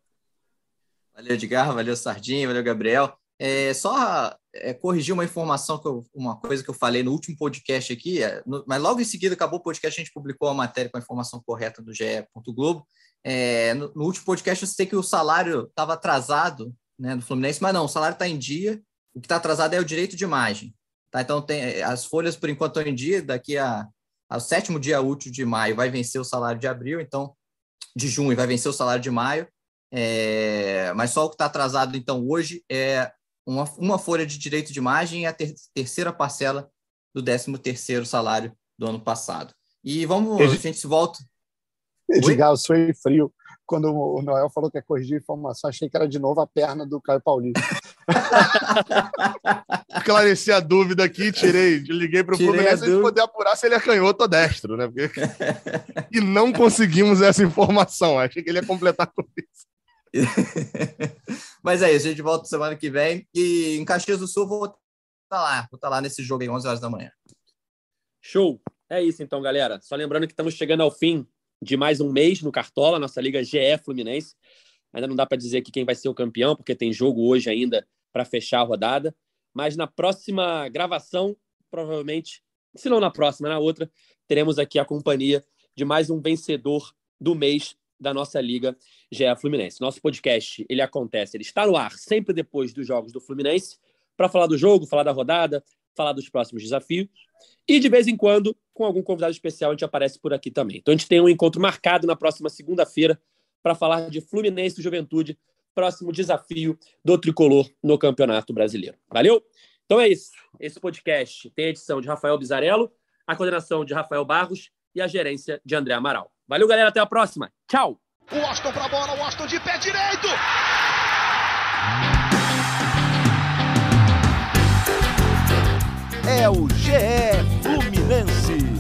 Valeu, Edgar. Valeu, Sardinha. Valeu, Gabriel. É, só é, corrigir uma informação, que eu, uma coisa que eu falei no último podcast aqui, é, no, mas logo em seguida acabou o podcast, a gente publicou a matéria com a informação correta do GE. Globo. É, no, no, último podcast eu citei que o salário estava atrasado né, do Fluminense, mas não, o salário está em dia, o que está atrasado é o direito de imagem. Tá? Então, tem, as folhas, por enquanto, estão em dia, daqui a, ao sétimo dia útil de maio vai vencer o salário de abril, então, de junho vai vencer o salário de maio, é, mas só o que está atrasado, então, hoje é uma, uma folha de direito de imagem e a ter, terceira parcela do 13 terceiro salário do ano passado. E vamos, a gente se volta. Edgar, eu sou frio quando o Noel falou que é corrigir informação, achei que era de novo a perna do Caio Paulista. *laughs* Esclareci a dúvida aqui, tirei, liguei para o Fluminense para poder apurar se ele é canhoto ou destro, né? Porque... *laughs* e não conseguimos essa informação. Achei que ele ia completar com isso. *laughs* Mas é isso, a gente volta semana que vem. E em Caxias do Sul, vou estar tá lá, vou estar tá lá nesse jogo aí, 11 horas da manhã. Show! É isso então, galera. Só lembrando que estamos chegando ao fim de mais um mês no Cartola, nossa liga GE Fluminense. Ainda não dá para dizer aqui quem vai ser o campeão, porque tem jogo hoje ainda para fechar a rodada. Mas na próxima gravação, provavelmente, se não na próxima, na outra, teremos aqui a companhia de mais um vencedor do mês da nossa liga GE Fluminense. Nosso podcast, ele acontece, ele está no ar sempre depois dos jogos do Fluminense, para falar do jogo, falar da rodada, falar dos próximos desafios. E de vez em quando, com algum convidado especial, a gente aparece por aqui também. Então a gente tem um encontro marcado na próxima segunda-feira para falar de Fluminense e Juventude, próximo desafio do tricolor no Campeonato Brasileiro. Valeu? Então é isso. Esse podcast tem a edição de Rafael Bizarello, a coordenação de Rafael Barros e a gerência de André Amaral. Valeu, galera. Até a próxima. Tchau. O Washington pra bola, o Washington de pé direito. É o GE Fluminense.